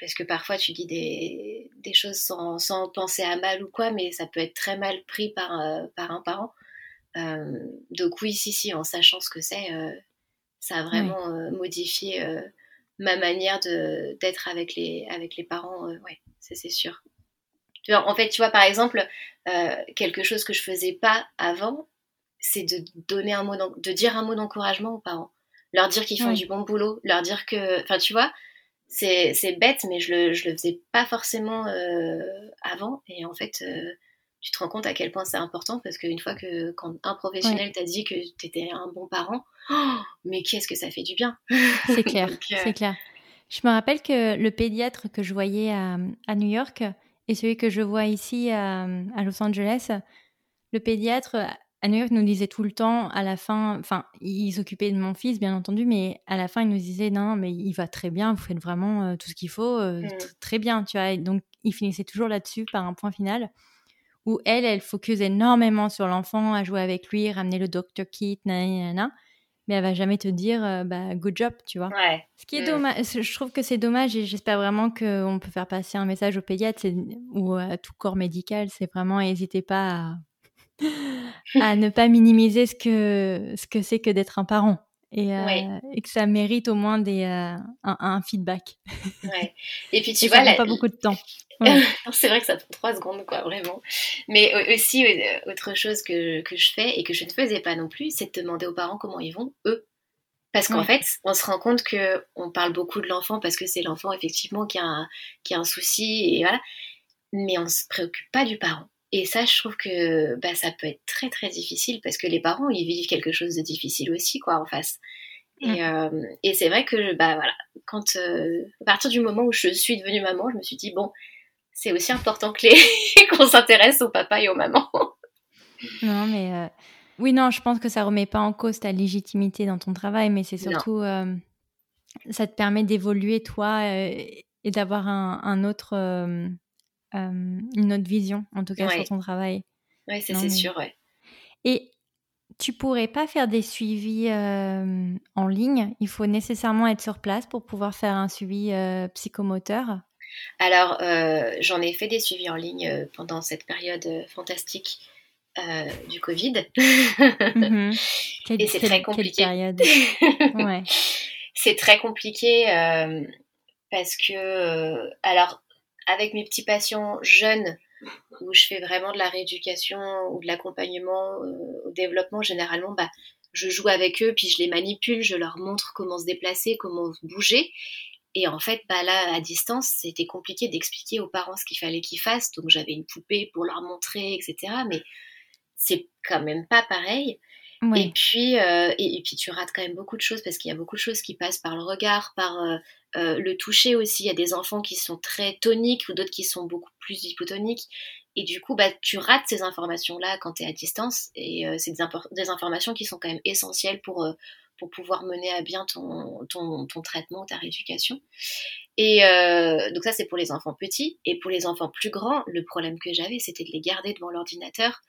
B: Parce que parfois, tu dis des, des choses sans, sans, penser à mal ou quoi, mais ça peut être très mal pris par, euh, par un parent. Euh, donc oui, si, si, en sachant ce que c'est, ça a vraiment modifié ma manière d'être avec les, avec les parents. ouais, c'est sûr. En fait, tu vois, par exemple, euh, quelque chose que je faisais pas avant, c'est de donner un mot, de dire un mot d'encouragement aux parents, leur dire qu'ils font du bon boulot, leur dire que, enfin, tu vois, c'est bête, mais je le, je le faisais pas forcément euh, avant, et en fait, euh, tu te rends compte à quel point c'est important parce qu'une fois que quand un professionnel t'a dit que tu étais un bon parent, oh, [gasps] mais qu'est-ce que ça fait du bien
A: C'est clair, [laughs] c'est clair. Je me rappelle que le pédiatre que je voyais à, à New York, et celui que je vois ici à, Los Angeles, le pédiatre à New York nous disait tout le temps, à la fin, enfin, il s'occupait de mon fils, bien entendu, mais à la fin, il nous disait, non, mais il va très bien, vous faites vraiment euh, tout ce qu'il faut, euh, mm. très bien, tu vois. Et donc, il finissait toujours là-dessus par un point final, où elle, elle focus énormément sur l'enfant, à jouer avec lui, ramener le doctor kit, nanana mais elle va jamais te dire euh, bah good job, tu vois. Ce qui est mm. dommage, je trouve que c'est dommage et j'espère vraiment qu'on peut faire passer un message aux pédiatres ou à tout corps médical, c'est vraiment n'hésitez pas [laughs] à ne pas minimiser ce que ce que c'est que d'être un parent et, et, que ça mérite au moins des un, feedback.
B: Ouais. Et puis [laughs] tu vois, ça
A: prend pas beaucoup de temps. [laughs]
B: c'est vrai que ça prend trois secondes, quoi, vraiment. Mais aussi, autre chose que, que, je fais et que je ne faisais pas non plus, c'est de demander aux parents comment ils vont, eux. Parce qu'en fait, on se rend compte que on parle beaucoup de l'enfant parce que c'est l'enfant, effectivement, qui a, un, qui a un souci, et voilà. Mais on se préoccupe pas du parent. Et ça, je trouve que bah, ça peut être très, très difficile parce que les parents, ils vivent quelque chose de difficile aussi, quoi, en face. Et, euh, et c'est vrai que, bah voilà, quand, euh, à partir du moment où je suis devenue maman, je me suis dit, bon, c'est aussi important que les... [laughs] qu'on s'intéresse au papa et aux mamans.
A: Non, mais euh, oui, non, je pense que ça remet pas en cause ta légitimité dans ton travail, mais c'est surtout euh, ça te permet d'évoluer toi euh, et d'avoir un, autre une autre vision, en tout cas sur ton travail.
B: Oui, c'est sûr, ouais.
A: Et tu pourrais pas faire des suivis en ligne? Il faut nécessairement être sur place pour pouvoir faire un suivi psychomoteur?
B: Alors, euh, j'en ai fait des suivis en ligne euh, pendant cette période euh, fantastique du Covid. Mhm. [laughs] Et c'est très compliqué. [laughs] ouais. c'est très compliqué parce que, alors, avec mes petits patients jeunes, où je fais vraiment de la rééducation ou de l'accompagnement au développement, généralement, bah, je joue avec eux, puis je les manipule, je leur montre comment se déplacer, comment bouger. Et en fait, bah là, à distance, c'était compliqué d'expliquer aux parents ce qu'il fallait qu'ils fassent. Donc j'avais une poupée pour leur montrer, etc. Mais c'est quand même pas pareil. Et puis, euh, et, puis tu rates quand même beaucoup de choses parce qu'il y a beaucoup de choses qui passent par le regard, par euh, euh, le toucher aussi. Il y a des enfants qui sont très toniques ou d'autres qui sont beaucoup plus hypotoniques. Et du coup, bah, tu rates ces informations-là quand tu es à distance. Et c'est des, informations qui sont quand même essentielles pour pour pouvoir mener à bien ton, ton, ton traitement, ta rééducation. Et donc ça, c'est pour les enfants petits. Et pour les enfants plus grands, le problème que j'avais, c'était de les garder devant l'ordinateur.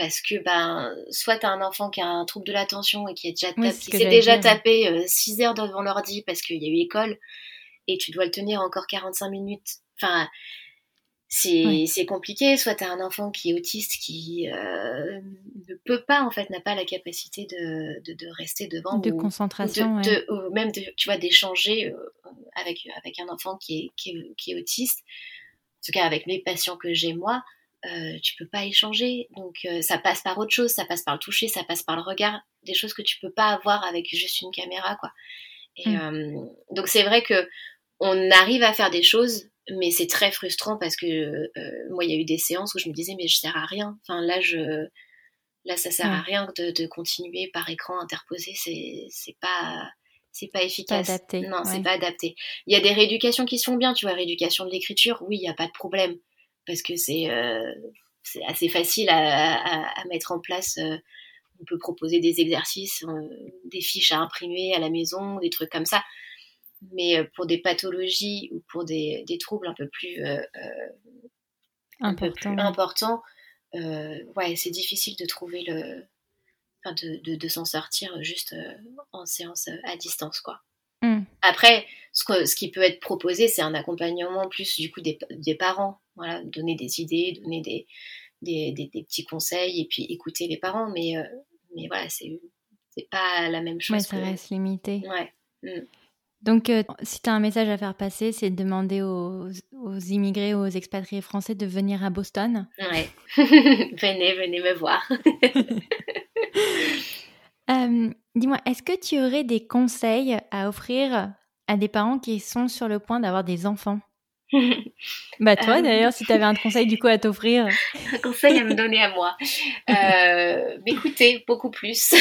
B: Parce que ben soit tu as un enfant qui a un trouble de l'attention et qui est déjà s'est déjà tapé 6 euh, heures devant l'ordi parce qu'il y a eu école et tu dois le tenir encore 45 minutes. Enfin, c'est compliqué. Soit tu as un enfant qui est autiste qui euh, ne peut pas, en fait, n'a pas la capacité de, de, de rester devant.
A: De concentration.
B: De, ou même, tu vois, d'échanger euh, avec, avec un enfant qui est, qui, est, qui, est, autiste. En tout cas, avec mes patients que j'ai moi, euh, tu peux pas échanger. Donc, euh, ça passe par autre chose. Ça passe par le toucher, ça passe par le regard. Des choses que tu peux pas avoir avec juste une caméra, quoi. Et mm. euh, donc, c'est vrai que on arrive à faire des choses mais c'est très frustrant parce que euh, moi, il y a eu des séances où je me disais, mais je sers à rien. Enfin, là, je, là ça sert à rien de, de, continuer par écran interposé. C'est, c'est pas, c'est pas efficace.
A: Pas adapté.
B: Non, c'est pas adapté. Il y a des rééducations qui sont bien, tu vois, rééducation de l'écriture, oui, il n'y a pas de problème parce que c'est, euh, c'est assez facile à, à, à, mettre en place. Euh, on peut proposer des exercices, des fiches à imprimer à la maison, des trucs comme ça mais euh, pour des pathologies ou pour des, des troubles un peu plus, euh, euh importants, euh, ouais, c'est difficile de trouver le, enfin de, de, de s'en sortir juste en séance à distance, quoi. Hmm. Après, ce, que, ce, qui peut être proposé, c'est un accompagnement plus du coup des, des, parents, voilà, donner des idées, donner des, des, des, petits conseils et puis écouter les parents, mais, mais voilà, c'est pas la même chose.
A: Ouais, ça reste limité.
B: Ouais. Hmm.
A: Donc, euh, si tu as un message à faire passer, c'est de demander aux, aux, immigrés, aux expatriés français de venir à Boston.
B: Ouais, [laughs] venez, venez me voir. [laughs]
A: Euh, dis-moi, est-ce que tu aurais des conseils à offrir à des parents qui sont sur le point d'avoir des enfants? [laughs] bah toi euh, d'ailleurs, si tu avais un conseil du coup à t'offrir. [laughs]
B: un conseil à me donner à moi. Euh, [laughs] M'écouter beaucoup plus.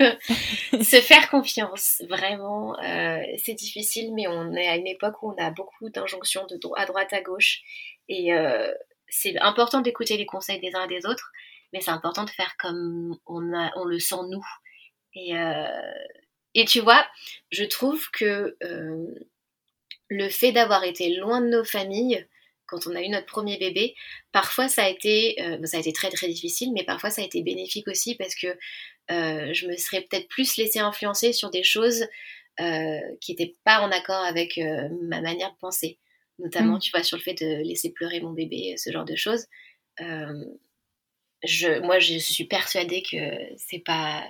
B: Se faire confiance, vraiment. Euh, c'est difficile, mais on est à une époque où on a beaucoup d'injonctions de à droite à gauche. Et euh, c'est important d'écouter les conseils des uns et des autres, mais c'est important de faire comme on, a, on le sent nous. Et, et tu vois, je trouve que le fait d'avoir été loin de nos familles, quand on a eu notre premier bébé, parfois ça a été, euh, ça a été très très difficile, mais parfois ça a été bénéfique aussi parce que euh, je me serais peut-être plus laissée influencer sur des choses euh, qui n'étaient pas en accord avec ma manière de penser. Notamment, mm. tu vois, sur le fait de laisser pleurer mon bébé, ce genre de choses. je, moi, je suis persuadée que c'est pas,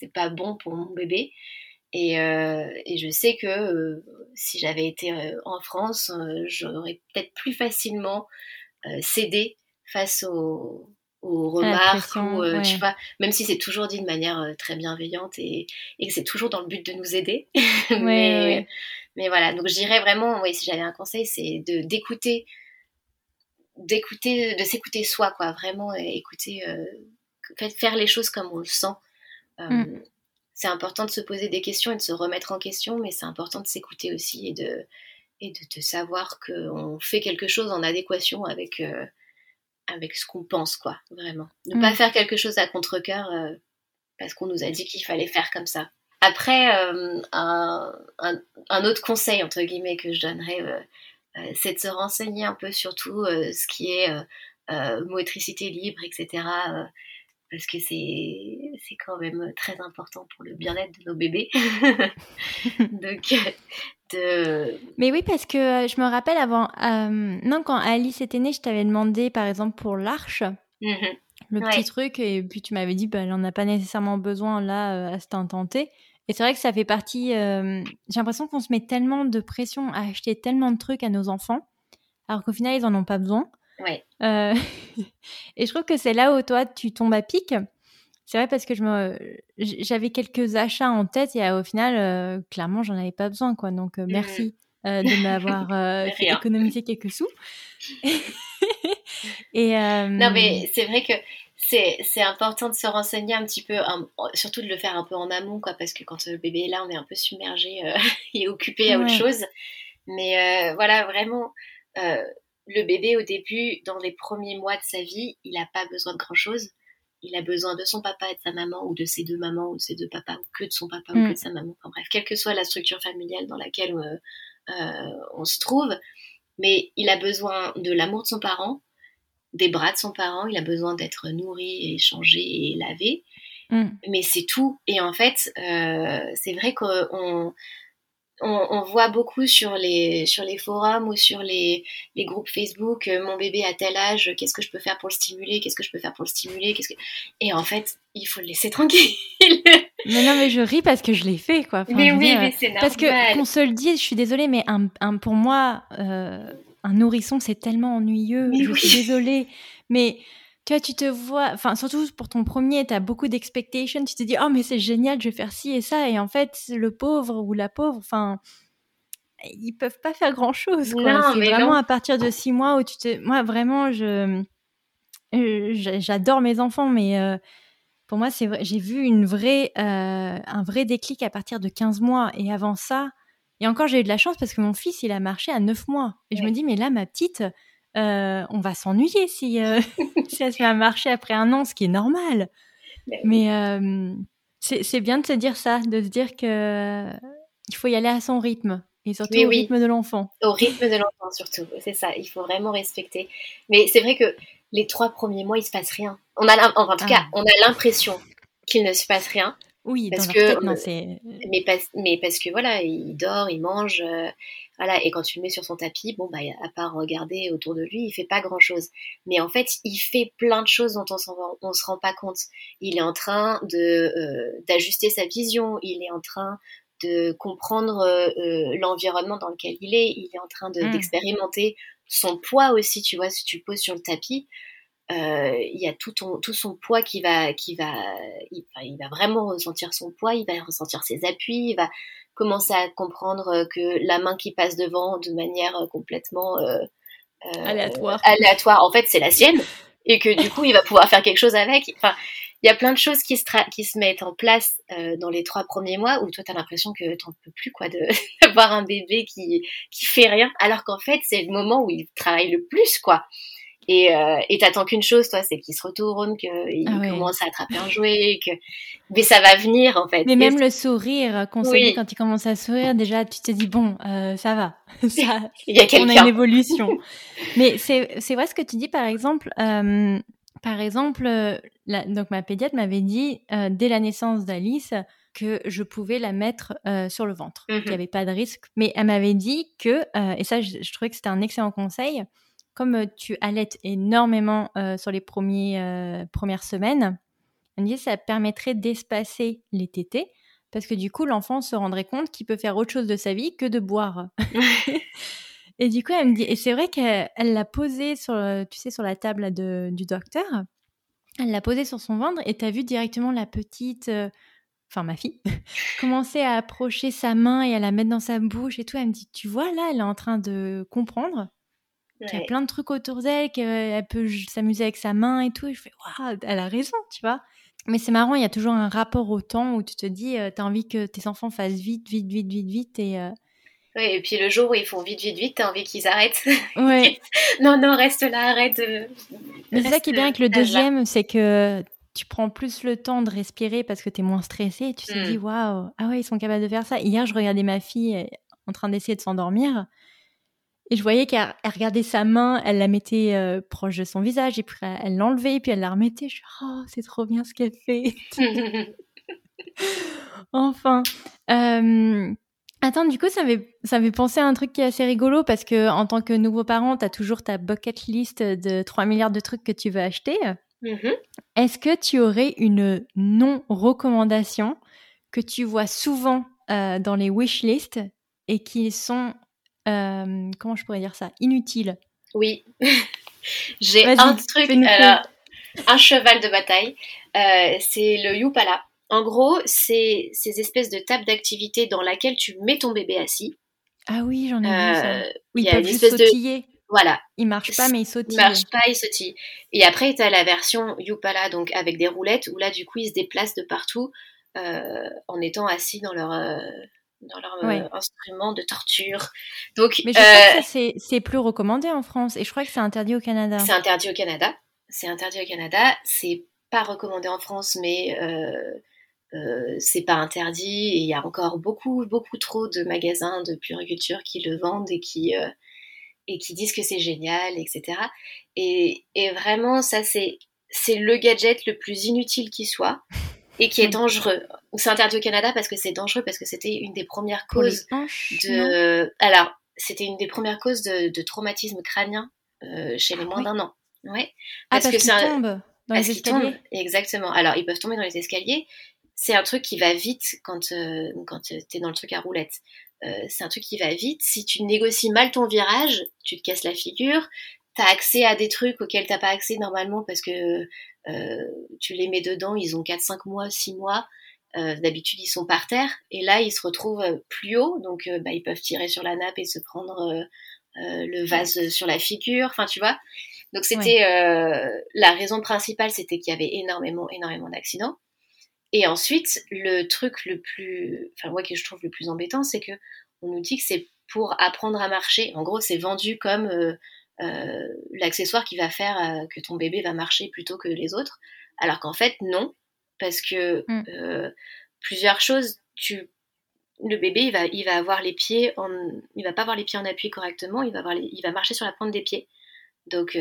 B: c'est pas bon pour mon bébé. Et, euh, et je sais que euh, si j'avais été euh, en France, j'aurais peut-être plus facilement cédé face aux, aux remarques ou tu vois même si c'est toujours dit de manière très bienveillante et, et que c'est toujours dans le but de nous aider. [laughs] Mais, mais voilà. Donc je dirais vraiment oui si j'avais un conseil c'est de d'écouter d'écouter de s'écouter soi quoi. Vraiment écouter faire les choses comme on le sent mm c'est important de se poser des questions et de se remettre en question, mais c'est important de s'écouter aussi et de, et de, savoir qu'on fait quelque chose en adéquation avec, euh, avec ce qu'on pense, quoi, vraiment. Ne mm. pas faire quelque chose à contre-coeur euh, parce qu'on nous a dit qu'il fallait faire comme ça. Après, euh, un, un, autre conseil, entre guillemets, que je donnerais, c'est de se renseigner un peu sur tout ce qui est motricité libre, etc parce que c'est quand même très important pour le bien-être de nos bébés. [laughs] [laughs] Donc, de...
A: Mais oui, parce que euh, je me rappelle avant, euh, non, quand Alice était née, je t'avais demandé par exemple pour l'arche, mm-hmm. le petit truc, et puis tu m'avais dit, bah, elle n'en a pas nécessairement besoin là euh, à cet instant T. Et c'est vrai que ça fait partie. j'ai l'impression qu'on se met tellement de pression à acheter tellement de trucs à nos enfants, alors qu'au final, ils n'en ont pas besoin.
B: Ouais.
A: Euh, [laughs] et je trouve que c'est là où toi, tu tombes à pic. C'est vrai parce que je me, j'avais quelques achats en tête et euh, au final, euh, clairement, j'en avais pas besoin, quoi. Donc, merci de m'avoir [laughs] fait économiser quelques sous. [laughs]
B: et non, mais c'est vrai que c'est important de se renseigner un petit peu, surtout de le faire un peu en amont, quoi, parce que quand le bébé est là, on est un peu submergé et occupé à autre chose. Mais voilà, vraiment, le bébé au début, dans les premiers mois de sa vie, il n'a pas besoin de grand-chose. Il a besoin de son papa et de sa maman, ou de ses deux mamans, ou de ses deux papas, ou que de son papa, ou que mm. de sa maman. Enfin bref, quelle que soit la structure familiale dans laquelle euh, euh, on se trouve. Mais il a besoin de l'amour de son parent, des bras de son parent, il a besoin d'être nourri, et changé et lavé. Mm. Mais c'est tout. Et en fait, euh, c'est vrai qu'on on, voit beaucoup sur les, sur les forums ou sur les, les groupes Facebook, euh, mon bébé à tel âge, qu'est-ce que je peux faire pour le stimuler, qu'est-ce que je peux faire pour le stimuler, qu'est-ce que... Et en fait, il faut le laisser [laughs] tranquille.
A: mais non, mais je ris parce que je l'ai fait, quoi.
B: mais oui, mais c'est normal.
A: Parce que qu'on se le dise, je suis désolée, mais un, pour moi, euh, un nourrisson, c'est tellement ennuyeux. je suis désolée. Mais tu vois, tu te vois, enfin, surtout pour ton premier, tu as beaucoup d'expectations, tu te dis, oh, mais c'est génial, je vais faire ci et ça. Et en fait, le pauvre ou la pauvre, enfin, ils peuvent pas faire grand chose. C'est vraiment à partir de six mois où tu te. Moi, vraiment, je. J'adore mes enfants, mais euh, pour moi, c'est j'ai vu une vraie, euh, un vrai déclic à partir de 15 mois. Et avant ça, et encore, j'ai eu de la chance parce que mon fils, il a marché à 9 mois. Et je me dis, mais là, ma petite, euh, on va s'ennuyer si, euh, [laughs] si elle se met à marcher après un an, ce qui est normal. Mais euh, c'est bien de se dire ça, de se dire que il faut y aller à son rythme. Et surtout au rythme de l'enfant.
B: Au rythme de l'enfant, surtout. C'est ça, il faut vraiment respecter. Mais c'est vrai que les trois premiers mois, il se passe rien. On a, en tout cas, ah. on a l'impression qu'il ne se passe rien.
A: Oui, parce que, non,
B: mais, mais parce que voilà, il dort, il mange, voilà, et quand tu le mets sur son tapis, bon, bah, à part regarder autour de lui, il fait pas grand chose. Mais en fait, il fait plein de choses dont on, on se rend pas compte. Il est en train de, euh, d'ajuster sa vision, il est en train de comprendre euh, euh, l'environnement dans lequel il est, il est en train de, mmh. d'expérimenter son poids aussi, tu vois, si tu le poses sur le tapis, il y a tout, ton, tout son poids qui va, qui va, il, il, va vraiment ressentir son poids, il va ressentir ses appuis, il va commencer à comprendre euh, que la main qui passe devant de manière euh, complètement euh,
A: aléatoire.
B: aléatoire, en fait, c'est la sienne, [laughs] et que du coup, il va pouvoir faire quelque chose avec. Enfin, il y a plein de choses qui se, qui se mettent en place dans les trois premiers mois où toi, tu as l'impression que tu n'en peux plus quoi [laughs] d'avoir un bébé qui, qui fait rien, alors qu'en fait, c'est le moment où il travaille le plus, quoi. Et euh, t'attends qu'une chose, toi, c'est qu'il se retourne, qu'il ah commence à attraper un jouet, que mais ça va venir en fait.
A: Mais même le sourire qu'on se quand il commence à sourire, déjà tu te dis bon, euh, ça va, [laughs] ça, il y a on a une évolution. mais c'est c'est vrai ce que tu dis par exemple. Euh, par exemple, la, donc ma pédiatre m'avait dit euh, dès la naissance d'Alice que je pouvais la mettre euh, sur le ventre, qu'il n'y avait pas de risque. Mais elle m'avait dit que, euh, et ça je, je trouvais que c'était un excellent conseil, comme tu allaites énormément sur les premiers, premières semaines, me disait ça permettrait d'espacer les tétés parce que du coup, l'enfant se rendrait compte qu'il peut faire autre chose de sa vie que de boire. [laughs] et du coup, elle me dit, et c'est vrai qu'elle l'a posé sur, tu sais, sur la table du docteur. Elle l'a posé sur son ventre et tu as vu directement la petite, euh, enfin ma fille, [laughs] commencer à approcher sa main et à la mettre dans sa bouche et tout. Elle me dit, tu vois, là, elle est en train de comprendre qu'il y a plein de trucs autour d'elle, qu'elle peut s'amuser avec sa main et tout. Et je fais, waouh, elle a raison, tu vois. Mais c'est marrant, il y a toujours un rapport au temps où tu te dis, euh, tu as envie que tes enfants fassent vite, vite, vite, vite, vite. Et, euh,
B: Oui, et puis le jour où ils font vite, vite, vite, tu as envie qu'ils arrêtent. [laughs] Ouais. non, non, reste là, arrête.
A: Mais c'est ça qui est bien avec le deuxième, c'est que tu prends plus le temps de respirer parce que tu es moins stressé. Et tu te dis, hmm. waouh, ah ouais, ils sont capables de faire ça. Hier, je regardais ma fille en train d'essayer de s'endormir. Et je voyais qu'elle regardait sa main, elle la mettait euh, proche de son visage, et puis elle l'enlevait, puis elle la remettait. Je suis oh, c'est trop bien ce qu'elle fait. [laughs] enfin. Euh, attends, du coup, ça m'avait, ça pensé à un truc qui est assez rigolo, parce que en tant que nouveau parent, tu as toujours ta bucket list de 3 milliards de trucs que tu veux acheter. Mm-hmm. Est-ce que tu aurais une non-recommandation que tu vois souvent euh, dans les wish lists et qui sont euh, comment je pourrais dire ça? Inutile.
B: Oui. [laughs] J'ai un truc, alors, un cheval de bataille. Euh, c'est le Yupala. En gros, c'est ces espèces de tables d'activité dans laquelle tu mets ton bébé assis.
A: Ah oui, j'en ai vu ça. Euh, oui, il peut juste sautiller.
B: Voilà.
A: Il marche pas, mais il sautille.
B: Il marche pas, il sautille. Et après, tu as la version Yupala, donc avec des roulettes, où là, du coup, ils se déplacent de partout en étant assis dans leur, dans leur euh, instrument de torture. Donc,
A: mais je crois que euh, c'est plus recommandé en France et je crois que c'est interdit au Canada.
B: C'est interdit au Canada. C'est interdit au Canada. C'est pas recommandé en France, mais euh, c'est pas interdit. Et il y a encore beaucoup, beaucoup trop de magasins de puriculture qui le vendent et qui et qui disent que c'est génial, etc. Et, et vraiment, ça c'est c'est le gadget le plus inutile qui soit et qui est dangereux. C'est interdit au Canada parce que c'est dangereux, parce que c'était une des premières causes de. Alors, c'était une des premières causes de, traumatisme crânien euh, chez les moins d'un an. Ouais.
A: Parce, ah, parce qu'ils tombent dans les escaliers.
B: Exactement. Alors, ils peuvent tomber dans les escaliers. C'est un truc qui va vite quand, euh, quand tu es dans le truc à roulette. Euh, c'est un truc qui va vite. Si tu négocies mal ton virage, tu te casses la figure, tu as accès à des trucs auxquels t'as pas accès normalement parce que euh, tu les mets dedans, ils ont 4, 5 mois, 6 mois. Euh, d'habitude, ils sont par terre. Et là, ils se retrouvent euh, plus haut. Donc, bah, ils peuvent tirer sur la nappe et se prendre le vase sur la figure. Enfin, tu vois. Donc, c'était la raison principale, c'était qu'il y avait énormément, énormément d'accidents. Et ensuite, le truc le plus, enfin moi que je trouve le plus embêtant, c'est que on nous dit que c'est pour apprendre à marcher. En gros, c'est vendu comme euh, l'accessoire qui va faire euh, que ton bébé va marcher plutôt que les autres. Alors qu'en fait, non, parce que mm. euh, plusieurs choses, tu le bébé il va, il va avoir les pieds en, il va pas avoir les pieds en appui correctement il va avoir il va marcher sur la pointe des pieds. Donc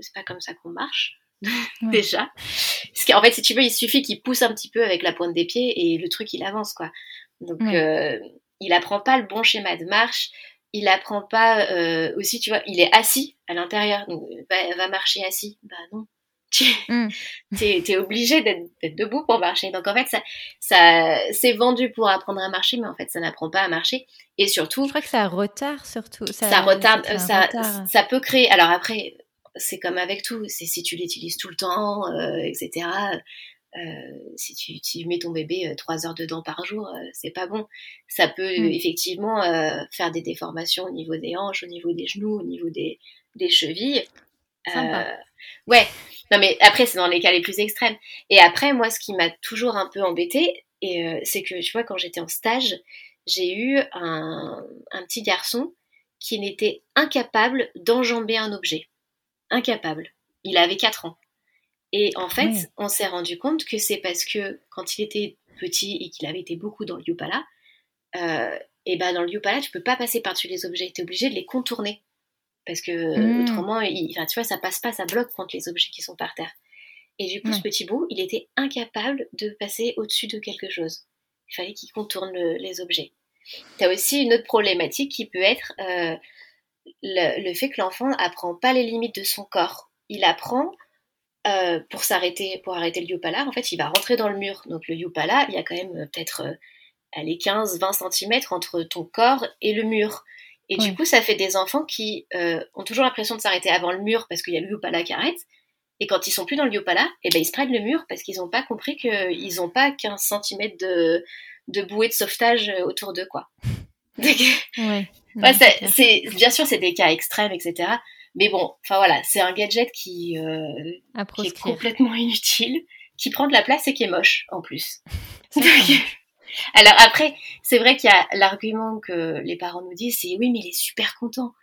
B: c'est pas comme ça qu'on marche [laughs] déjà. Parce qu'en fait si tu veux il suffit qu'il pousse un petit peu avec la pointe des pieds et le truc il avance quoi. Donc il apprend pas le bon schéma de marche il apprend pas euh, aussi, tu vois, il est assis à l'intérieur, donc va, va, marcher assis. Bah non, [laughs] tu mm. es, obligé d'être debout pour marcher. Donc en fait, ça, ça c'est vendu pour apprendre à marcher, mais en fait, ça n'apprend pas à marcher. Et surtout,
A: je crois que ça retard surtout.
B: Ça, retarde, ça, ça peut créer. Alors après, c'est comme avec tout, c'est si tu l'utilises tout le temps, euh, etc. Euh, si tu, mets ton bébé euh, trois heures dedans par jour, euh, c'est pas bon. Ça peut mm. effectivement faire des déformations au niveau des hanches, au niveau des genoux, au niveau des, des chevilles. ouais, non mais après c'est dans les cas les plus extrêmes. Et après moi ce qui m'a toujours un peu embêté, et c'est que tu vois quand j'étais en stage, j'ai eu un, un petit garçon qui n'était incapable d'enjamber un objet. Incapable. Il avait 4 ans. Et en fait, on s'est rendu compte que c'est parce que quand il était petit et qu'il avait été beaucoup dans le Yupala, euh, et ben dans le Yupala, tu peux pas passer par-dessus les objets, tu es obligé de les contourner. Parce que hmm. autrement, il, tu vois, ça passe pas, ça bloque contre les objets qui sont par terre. Et du coup, ce petit bout, il était incapable de passer au-dessus de quelque chose. Il fallait qu'il contourne les objets. Tu as aussi une autre problématique qui peut être, euh, le, fait que l'enfant apprend pas les limites de son corps. Il apprend euh, pour s'arrêter, pour arrêter le yupala. En fait, il va rentrer dans le mur. Donc le yupala, il y a quand même peut-être les 15-20 cm entre ton corps et le mur. Et du coup, ça fait des enfants qui ont toujours l'impression de s'arrêter avant le mur parce qu'il y a le yupala qui arrête. Et quand ils sont plus dans le Yopala, eh ben, ils se prennent le mur parce qu'ils n'ont pas compris qu'ils n'ont pas 15 cm de, de bouée de sauvetage euh, autour d'eux, quoi. [laughs] ouais, c'est, bien sûr, c'est des cas extrêmes, etc. Mais bon, enfin voilà, c'est un gadget qui, euh, qui est complètement inutile, qui prend de la place et qui est moche, en plus. [laughs] [laughs] Alors après, c'est vrai qu'il y a l'argument que les parents nous disent, c'est oui, mais il est super content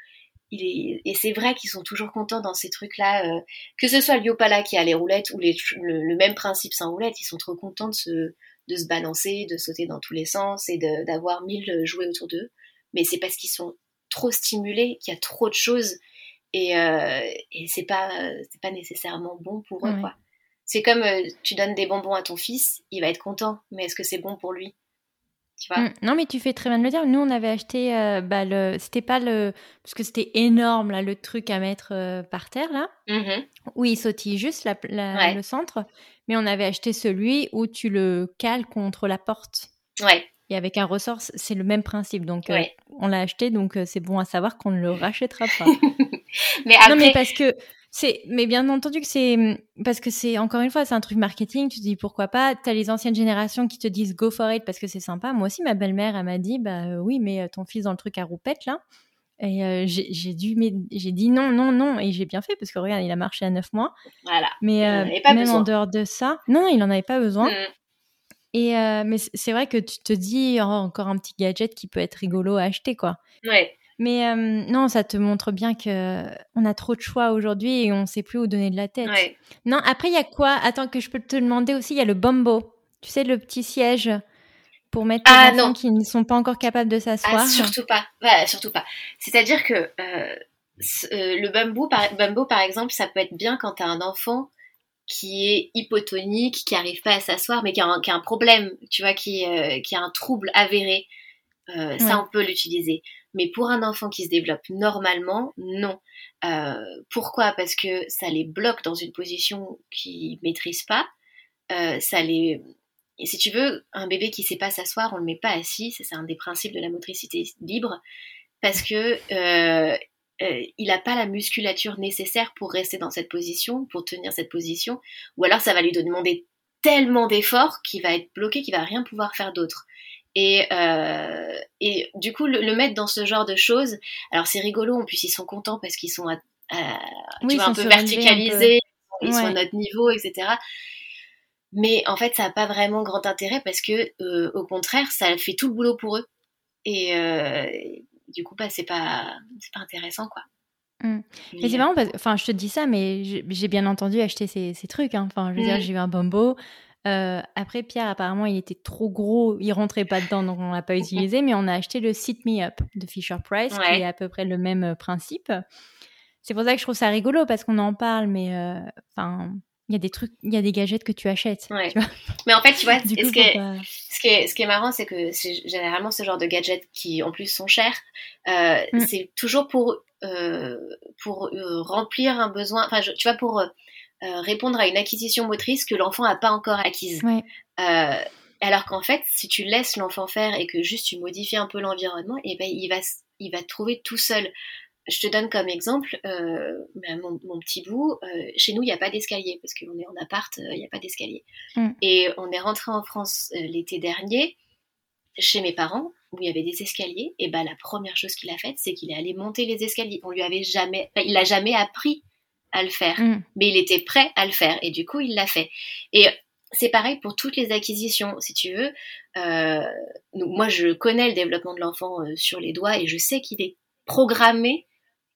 B: et c'est vrai qu'ils sont toujours contents dans ces trucs-là, euh, que ce soit le Yopala qui a les roulettes ou le, même principe sans roulettes, ils sont trop contents de se, de se balancer, de sauter dans tous les sens et d'avoir mille jouets autour d'eux. Mais c'est parce qu'ils sont trop stimulés qu'il y a trop de choses et, euh, et c'est pas, pas nécessairement bon pour eux. quoi. C'est comme euh, tu donnes des bonbons à ton fils, il va être content, mais est-ce que c'est bon pour lui?
A: Mm. non, mais tu fais très bien de le dire. Nous, on avait acheté, euh, bah, le, c'était pas le, parce que c'était énorme là, le truc à mettre euh, par terre là, mm-hmm. où il sautille juste la, le centre. Mais on avait acheté celui où tu le cales contre la porte.
B: Ouais.
A: Et avec un ressort, c'est le même principe. Donc, euh, on l'a acheté, donc c'est bon à savoir qu'on ne le rachètera pas. [laughs] [laughs] mais après... Non, mais parce que c'est, mais bien entendu que c'est parce que c'est encore une fois, c'est un truc marketing. Tu te dis pourquoi pas? T'as les anciennes générations qui te disent go for it parce que c'est sympa. Moi aussi, ma belle-mère, elle m'a dit bah euh, oui, mais euh, ton fils dans le truc à roupette là. Et euh, j'ai dû, mais j'ai dit non, non, non, et j'ai bien fait parce que regarde, il a marché à 9 mois.
B: Voilà.
A: Mais même en dehors de ça, non, il en avait pas besoin. Mm. Et mais c'est vrai que tu te dis oh, encore un petit gadget qui peut être rigolo à acheter quoi.
B: Ouais.
A: Mais euh, non, ça te montre bien que on a trop de choix aujourd'hui et on ne sait plus où donner de la tête. Non, après il y a quoi? Attends que je peux te demander aussi, il y a le bombo. Tu sais le petit siège pour mettre les ah, enfants qui ne sont pas encore capables de s'asseoir? Ah,
B: surtout pas. Ouais, surtout pas. C'est-à-dire que euh, euh, le bambou par, bambou, par exemple, ça peut être bien quand tu as un enfant qui est hypotonique, qui n'arrive pas à s'asseoir, mais qui a, un, qui a, un, problème, tu vois, qui, qui a un trouble avéré. Ça, on peut l'utiliser. Mais pour un enfant qui se développe normalement, non. Euh, pourquoi? Parce que ça les bloque dans une position qu'ils maîtrisent pas. Euh, ça les si tu veux, un bébé qui sait pas s'asseoir, on le met pas assis. C'est un des principes de la motricité libre, parce que euh, il n'a pas la musculature nécessaire pour rester dans cette position, pour tenir cette position, ou alors ça va lui demander tellement d'efforts qu'il va être bloqué, qu'il va rien pouvoir faire d'autre. Et, euh, et du coup, le, mettre dans ce genre de choses, alors c'est rigolo, en plus ils sont contents parce qu'ils sont, à, tu vois, un peu verticalisés, ils sont à notre niveau, etc. Mais en fait, ça n'a pas vraiment grand intérêt parce que, euh, au contraire, ça fait tout le boulot pour eux. Et euh, du coup, bah, c'est pas, pas intéressant, quoi.
A: Mmh. Mais c'est marrant, enfin, je te dis ça, mais j'ai bien entendu acheter ces, ces trucs. Hein. Enfin, je veux dire, mmh. j'ai eu un bombo. Euh, après, Pierre, apparemment, il était trop gros, il rentrait pas dedans, donc on l'a pas utilisé, mais on a acheté le Sit Me Up de Fisher Price, qui est à peu près le même euh, principe. C'est pour ça que je trouve ça rigolo, parce qu'on en parle, mais euh, enfin. il y a des trucs, il y a des gadgets que tu achètes.
B: mais en fait, tu vois, [laughs] ce, qui est, ce, qui est, marrant, c'est que c'est généralement ce genre de gadgets qui, en plus, sont chers. Mm. C'est toujours pour, pour remplir un besoin, enfin, tu vois, pour répondre à une acquisition motrice que l'enfant n'a pas encore acquise. Euh, alors qu'en fait, si tu laisses l'enfant faire et que juste tu modifies un peu l'environnement, et eh ben il va il va te trouver tout seul. Je te donne comme exemple euh, ben, mon, petit bout. chez nous, il n'y a pas d'escalier parce qu'on est en appart, il n'y a pas d'escalier. Mm. Et on est rentré en France l'été dernier chez mes parents où il y avait des escaliers. Et ben la première chose qu'il a faite, c'est qu'il est allé monter les escaliers. On lui avait jamais, il l'a jamais appris à le faire, mm. mais il était prêt à le faire et du coup il l'a fait. Et c'est pareil pour toutes les acquisitions, si tu veux. Euh, moi, je connais le développement de l'enfant euh, sur les doigts et je sais qu'il est programmé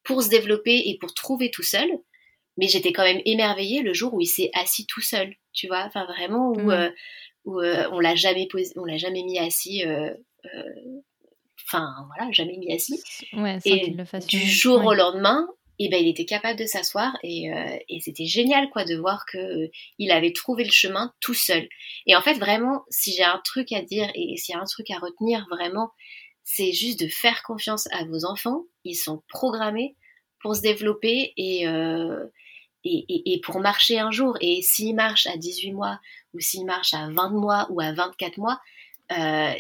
B: pour se développer et pour trouver tout seul. Mais j'étais quand même émerveillée le jour où il s'est assis tout seul, tu vois. Enfin, vraiment, où, mm. euh, où on l'a jamais posé, on l'a jamais mis assis. Enfin, voilà, jamais mis assis. et du jour au lendemain, et ben il était capable de s'asseoir et, euh, et c'était génial quoi de voir que euh, il avait trouvé le chemin tout seul. Et en fait vraiment, si j'ai un truc à dire et s'il y a un truc à retenir vraiment, c'est juste de faire confiance à vos enfants. Ils sont programmés pour se développer et, euh, et, et, pour marcher un jour. Et s'ils marchent à 18 mois ou s'ils marchent à 20 mois ou à 24 mois, euh,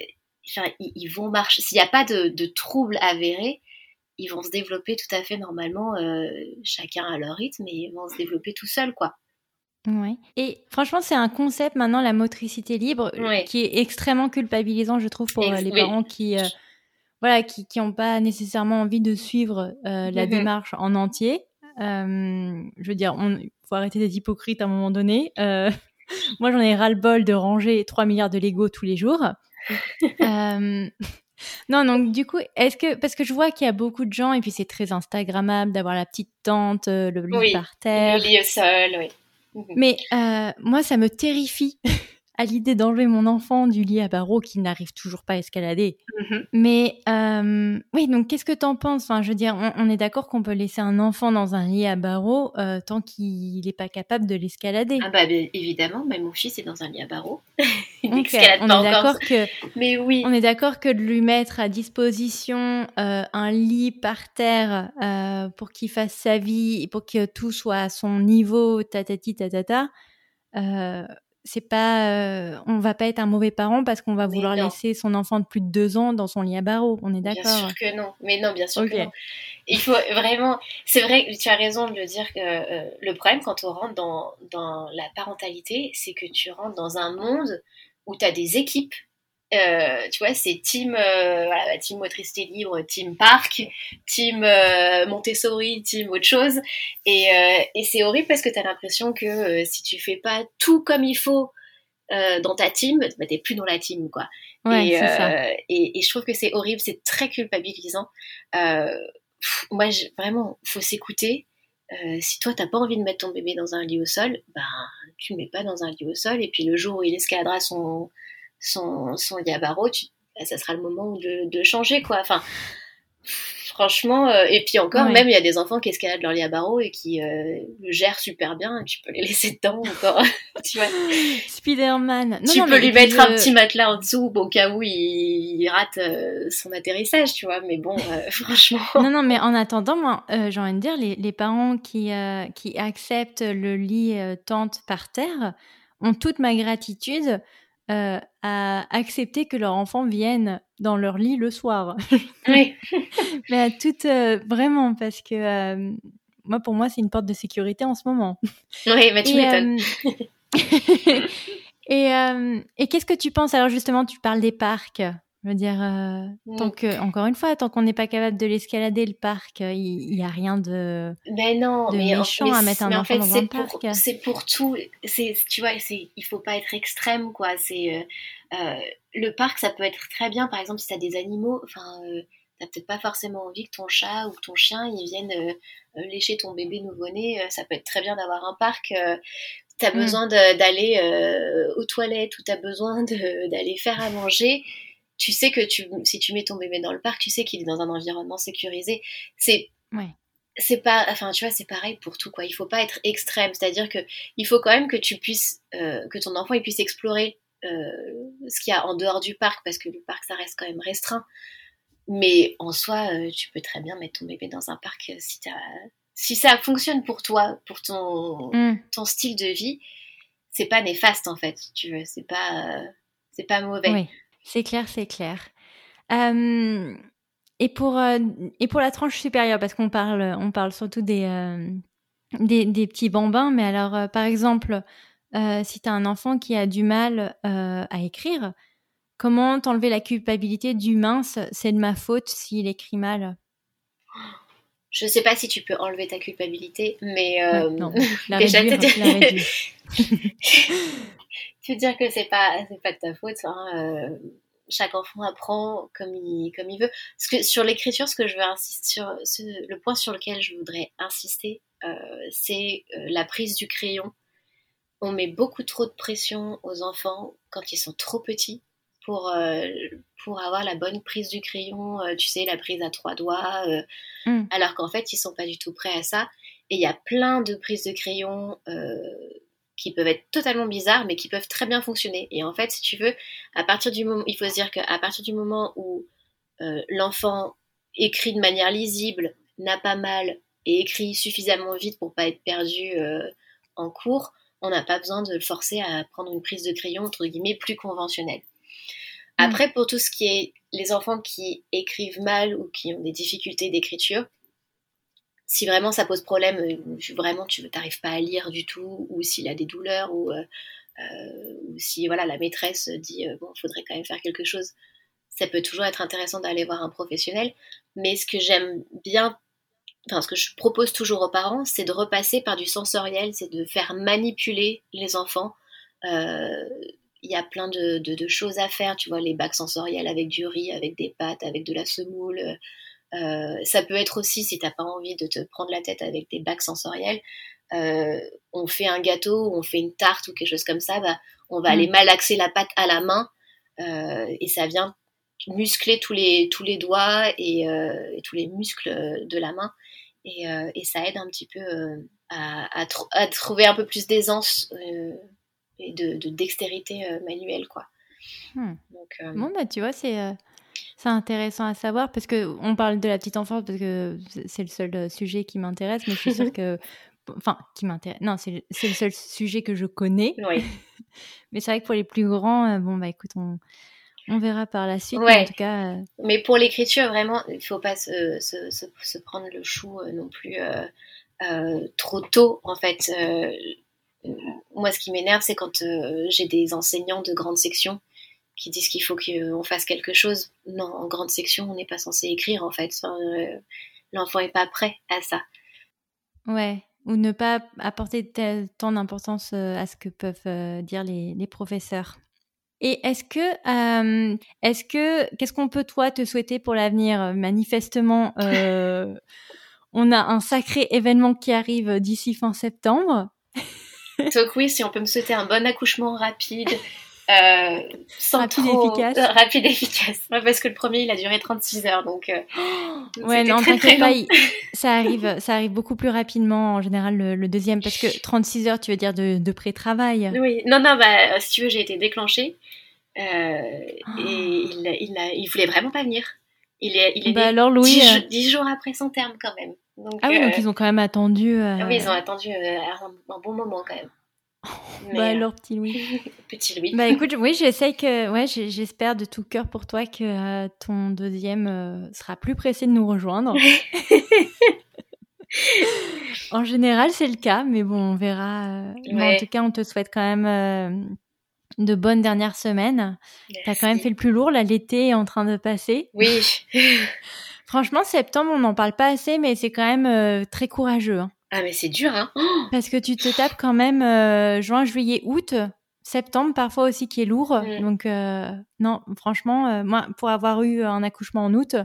B: enfin, ils, vont marcher. S'il n'y a pas de, de troubles avérés, ils vont se développer tout à fait normalement, euh, chacun à leur rythme, et ils vont se développer tout seuls, quoi.
A: Ouais. Et franchement, c'est un concept maintenant, la motricité libre, qui est extrêmement culpabilisant, je trouve, pour les parents qui, voilà, qui n'ont pas nécessairement envie de suivre euh, la mhm. démarche en entier. Euh, je veux dire, il faut arrêter d'être hypocrite à un moment donné. Euh, [laughs] moi, j'en ai ras-le-bol de ranger 3 milliards de Lego tous les jours. [laughs] non, donc du coup, est-ce que parce que je vois qu'il y a beaucoup de gens et puis c'est très instagrammable d'avoir la petite tente, le lit par terre,
B: le lit au sol, oui.
A: Mhm. Mais moi, ça me terrifie [laughs] à l'idée d'enlever mon enfant du lit à barreaux qui n'arrive toujours pas à escalader. Mm-hmm. Mais euh, oui, donc qu'est-ce que tu en penses? Enfin, je veux dire, on, est d'accord qu'on peut laisser un enfant dans un lit à barreaux euh, tant qu'il n'est pas capable de l'escalader.
B: Ah bah évidemment, mais mon fils est dans un lit à barreaux. [laughs]
A: Il n'escalade pas on est d'accord que, mais oui, on est d'accord que de lui mettre à disposition euh, un lit par terre pour qu'il fasse sa vie pour que tout soit à son niveau, tatati tatata. Euh, c'est pas, euh, on va pas être un mauvais parent parce qu'on va vouloir laisser son enfant de plus de deux ans dans son lit à barreaux. On est d'accord. Bien
B: sûr que non. Mais non, bien sûr que non. Il faut vraiment. C'est vrai, tu as raison de le dire que euh, le problème quand on rentre dans, dans la parentalité, c'est que tu rentres dans un monde où tu as des équipes euh, tu vois, c'est team, euh, voilà, team motricité libre, team parc, team euh, Montessori, team autre chose. Et, et c'est horrible parce que tu as l'impression que si tu fais pas tout comme il faut dans ta team, bah, t'es plus dans la team, quoi.
A: et,
B: et, et, je trouve que c'est horrible, c'est très culpabilisant. moi, vraiment, faut s'écouter. si toi t'as pas envie de mettre ton bébé dans un lit au sol, ben tu le mets pas dans un lit au sol. Et puis le jour où il escaladera son son, son Yabaro, bah, ça sera le moment de, de changer, quoi. Enfin, franchement, euh, et puis encore, même il y a des enfants qui escaladent leur Yabaro et qui euh, le gèrent super bien, et tu peux les laisser dedans encore, [laughs] tu vois.
A: Spider-Man.
B: tu peux lui mettre un petit matelas en dessous au cas où il, rate euh, son atterrissage, tu vois, mais bon, [laughs] franchement.
A: Non, non, mais en attendant, moi, j'ai envie de dire, les, les parents qui, qui acceptent le lit tente par terre ont toute ma gratitude euh, à accepter que leur enfant vienne dans leur lit le soir. [laughs]
B: Oui. [laughs]
A: Mais à toute euh, vraiment parce que euh, moi pour moi c'est une porte de sécurité en ce moment.
B: Oui, mais tu m'étonnes. [laughs]
A: et, et qu'est-ce que tu penses? Alors justement tu parles des parcs je veux dire, euh, tant que, encore une fois, tant qu'on n'est pas capable de l'escalader le parc, euh, il n'y a rien de,
B: ben non, mais
A: méchant à mettre un enfant dans un parc.
B: C'est pour tout. Tu vois, il faut pas être extrême, quoi. C'est euh, le parc, ça peut être très bien. Par exemple, si tu as des animaux, enfin, t'as peut-être pas forcément envie que ton chat ou ton chien ils viennent lécher ton bébé nouveau-né. ça peut être très bien d'avoir un parc. tu as mm. besoin d'aller aux toilettes ou tu as besoin d'aller faire à manger tu sais que tu, si tu mets ton bébé dans le parc, tu sais qu'il est dans un environnement sécurisé. C'est c'est pas, enfin tu vois, c'est pareil pour tout quoi. Il faut pas être extrême, c'est-à-dire que il faut quand même que tu puisses, euh, que ton enfant il puisse explorer euh, ce qu'il y a en dehors du parc, parce que le parc ça reste quand même restreint. Mais en soi, euh, tu peux très bien mettre ton bébé dans un parc si si ça fonctionne pour toi, pour ton mm. ton style de vie, c'est pas néfaste en fait. Tu veux, c'est pas c'est pas mauvais.
A: Oui. C'est clair, c'est clair. et, pour, et pour la tranche supérieure, parce qu'on parle, on parle surtout des, des, des, petits bambins, mais alors, par exemple, si tu as un enfant qui a du mal à écrire, comment t'enlever la culpabilité du mince C'est de ma faute s'il écrit mal?
B: Je ne sais pas si tu peux enlever ta culpabilité, mais
A: non, [laughs] la déjà réduire, la [laughs] [laughs]
B: tu veux dire que c'est pas c'est pas de ta faute. Hein, euh, chaque enfant apprend comme il comme il veut. Parce que sur l'écriture, ce que je veux insister sur le point sur lequel je voudrais insister, euh, c'est euh, la prise du crayon. On met beaucoup trop de pression aux enfants quand ils sont trop petits pour, pour avoir la bonne prise du crayon, tu sais, la prise à trois doigts, mm. alors qu'en fait, ils sont pas du tout prêts à ça. Et il y a plein de prises de crayon qui peuvent être totalement bizarres, mais qui peuvent très bien fonctionner. Et en fait, si tu veux, à partir du moment, il faut se dire qu'à partir du moment où l'enfant écrit de manière lisible, n'a pas mal et écrit suffisamment vite pour pas être perdu en cours, on n'a pas besoin de le forcer à prendre une prise de crayon entre guillemets plus conventionnelle. Mm. Après, pour tout ce qui est les enfants qui écrivent mal ou qui ont des difficultés d'écriture, si vraiment ça pose problème, euh, vraiment tu n'arrives pas à lire du tout, ou s'il a des douleurs, ou, euh, euh, si voilà la maîtresse dit bon, faudrait quand même faire quelque chose, ça peut toujours être intéressant d'aller voir un professionnel. Mais ce que j'aime bien, enfin ce que je propose toujours aux parents, c'est de repasser par du sensoriel, c'est de faire manipuler les enfants il y a plein de, choses à faire. Tu vois, les bacs sensoriels avec du riz, avec des pâtes, avec de la semoule. Euh, ça peut être aussi, si tu n'as pas envie de te prendre la tête avec des bacs sensoriels, euh, on fait un gâteau, on fait une tarte ou quelque chose comme ça, bah, on va aller mm. malaxer la pâte à la main euh, et ça vient muscler tous les, tous les doigts et, tous les muscles de la main. Et, ça aide un petit peu à, à, trouver un peu plus d'aisance et de, dextérité manuelle, quoi.
A: Hmm. Bon, bah, tu vois, c'est c'est intéressant à savoir parce que on parle de la petite enfance parce que c'est le seul sujet qui m'intéresse, mais je suis sûre [laughs] que. Enfin, qui m'intéresse. Non, c'est le seul sujet que je connais. Oui. [laughs] mais c'est vrai que pour les plus grands, bon, bah écoute, on, on verra par la suite.
B: Mais
A: en tout cas.
B: Mais pour l'écriture, vraiment, il ne faut pas se, se, se, prendre le chou non plus trop tôt, en fait moi, ce qui m'énerve, c'est quand euh, j'ai des enseignants de grande section qui disent qu'il faut qu'on fasse quelque chose. Non, en grande section, on n'est pas censé écrire, en fait. Euh, l'enfant n'est pas prêt à ça.
A: Ouais, ou ne pas apporter tant d'importance euh, à ce que peuvent dire les, professeurs. Et est-ce que, est-ce que, qu'est-ce qu'on peut toi te souhaiter pour l'avenir? Manifestement, [laughs] on a un sacré événement qui arrive d'ici fin septembre.
B: Donc oui, si on peut me souhaiter un bon accouchement rapide, [laughs] euh,
A: sans rapide trop... efficace. Euh,
B: rapide efficace. parce que le premier, il a duré 36 heures, donc. Euh, [gasps]
A: ouais, non, t'inquiète pas, ça arrive, ça arrive beaucoup plus rapidement en général le, deuxième, parce que 36 heures, tu veux dire de, de pré-travail.
B: Oui, non, non, bah si tu veux, j'ai été déclenchée et [gasps] il, il, il, voulait vraiment pas venir. Il est, il est
A: bah alors, Louis,
B: 10, jours après son terme quand même
A: ah oui, donc ils ont quand même attendu.
B: Oui, ils ont attendu un, bon moment quand même.
A: Bah alors, petit Louis. [laughs]
B: petit Louis.
A: Bah écoute, oui, j'essaye que, ouais, j'espère de tout cœur pour toi que ton deuxième sera plus pressé de nous rejoindre. [laughs] en général, c'est le cas, mais bon, on verra. en tout cas, on te souhaite quand même de bonnes dernières semaines. Tu as quand même fait le plus lourd, là, l'été est en train de passer.
B: Oui. [laughs]
A: Franchement, septembre, on n'en parle pas assez, mais c'est quand même euh, très courageux. Hein.
B: Ah, mais c'est dur, hein
A: Parce que tu te tapes quand même euh, juin, juillet, août, septembre parfois aussi qui est lourd. Mm. Donc, euh, non, franchement, moi, pour avoir eu un accouchement en août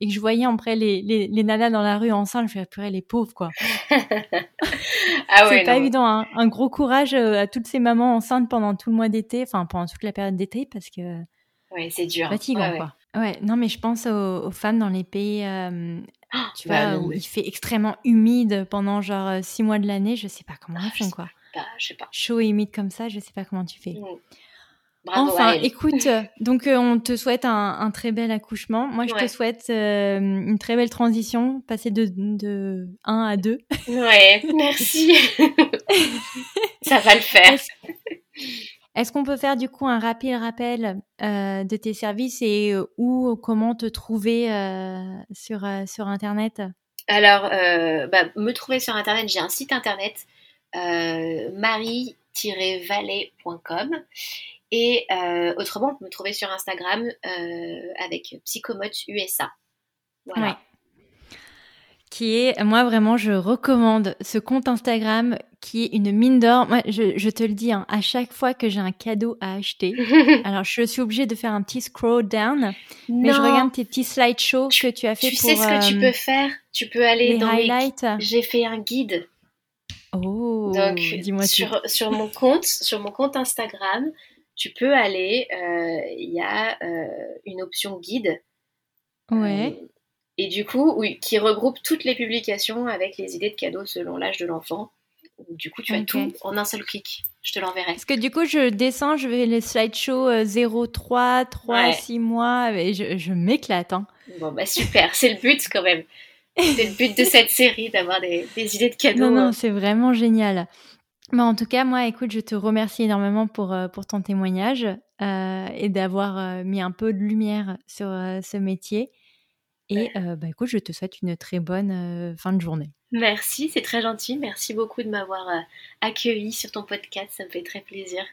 A: et que je voyais après les, les, les nanas dans la rue enceinte, je me purée, les pauvres, quoi. [laughs] ah ouais, c'est pas évident, hein. Un gros courage à toutes ces mamans enceintes pendant tout le mois d'été, enfin, pendant toute la période d'été, parce que.
B: Ouais, c'est dur.
A: Fatigant, quoi. Ouais, non, mais je pense aux, femmes dans les pays, euh, tu bah vois, où il fait extrêmement humide pendant genre euh, six mois de l'année. Je sais pas comment elles font, quoi.
B: je sais pas.
A: Chaud et humide comme ça, je sais pas comment tu fais. Mmh. enfin, écoute, [laughs] donc euh, on te souhaite un, très bel accouchement. Moi, je te souhaite une très belle transition, passer de, de 1 à 2.
B: Ouais, merci. [laughs] ça va le faire.
A: Est-ce qu'on peut faire du coup un rapide rappel euh, de tes services et euh, où, comment te trouver euh, sur, sur Internet?
B: Alors, bah, me trouver sur Internet, j'ai un site Internet, marie-valet.com. Et autrement, on peut me trouver sur Instagram avec Psychomote USA.
A: Voilà qui est, moi vraiment, je recommande ce compte Instagram qui est une mine d'or. Moi, je, je, te le dis, hein, à chaque fois que j'ai un cadeau à acheter, [laughs] alors je suis obligée de faire un petit scroll down, mais je regarde tes petits slideshows que tu as fait
B: tu
A: pour.
B: Sais ce que tu euh, peux faire? Tu peux aller dans
A: highlights.
B: J'ai fait un guide.
A: Oh.
B: Donc, dis-moi sur, sur mon compte, sur mon compte Instagram, tu peux aller. Euh, il y a euh, une option guide.
A: Ouais
B: et du coup, oui, qui regroupe toutes les publications avec les idées de cadeaux selon l'âge de l'enfant du coup, tu as tout en un seul clic. Je te l'enverrai.
A: Parce que du coup, je descends, je vais les slideshows 0, 3, 3, 6 mois, et je, m'éclate. Hein.
B: Bon, bah super, [laughs] c'est le but quand même. C'est le but de [laughs] cette série, d'avoir des, idées de cadeaux.
A: Non, non, hein. c'est vraiment génial. Mais en tout cas, moi, écoute, je te remercie énormément pour, euh, pour ton témoignage euh, et d'avoir euh, mis un peu de lumière sur ce métier. Et bah, écoute, je te souhaite une très bonne fin de journée.
B: Merci, c'est très gentil. Merci beaucoup de m'avoir accueilli sur ton podcast. Ça me fait très plaisir.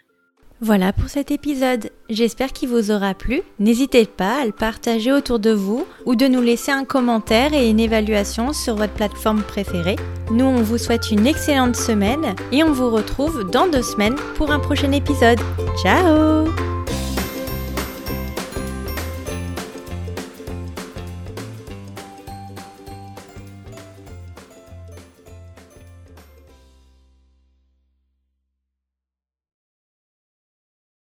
A: Voilà pour cet épisode. J'espère qu'il vous aura plu. N'hésitez pas à le partager autour de vous ou de nous laisser un commentaire et une évaluation sur votre plateforme préférée. Nous, on vous souhaite une excellente semaine et on vous retrouve dans deux semaines pour un prochain épisode. Ciao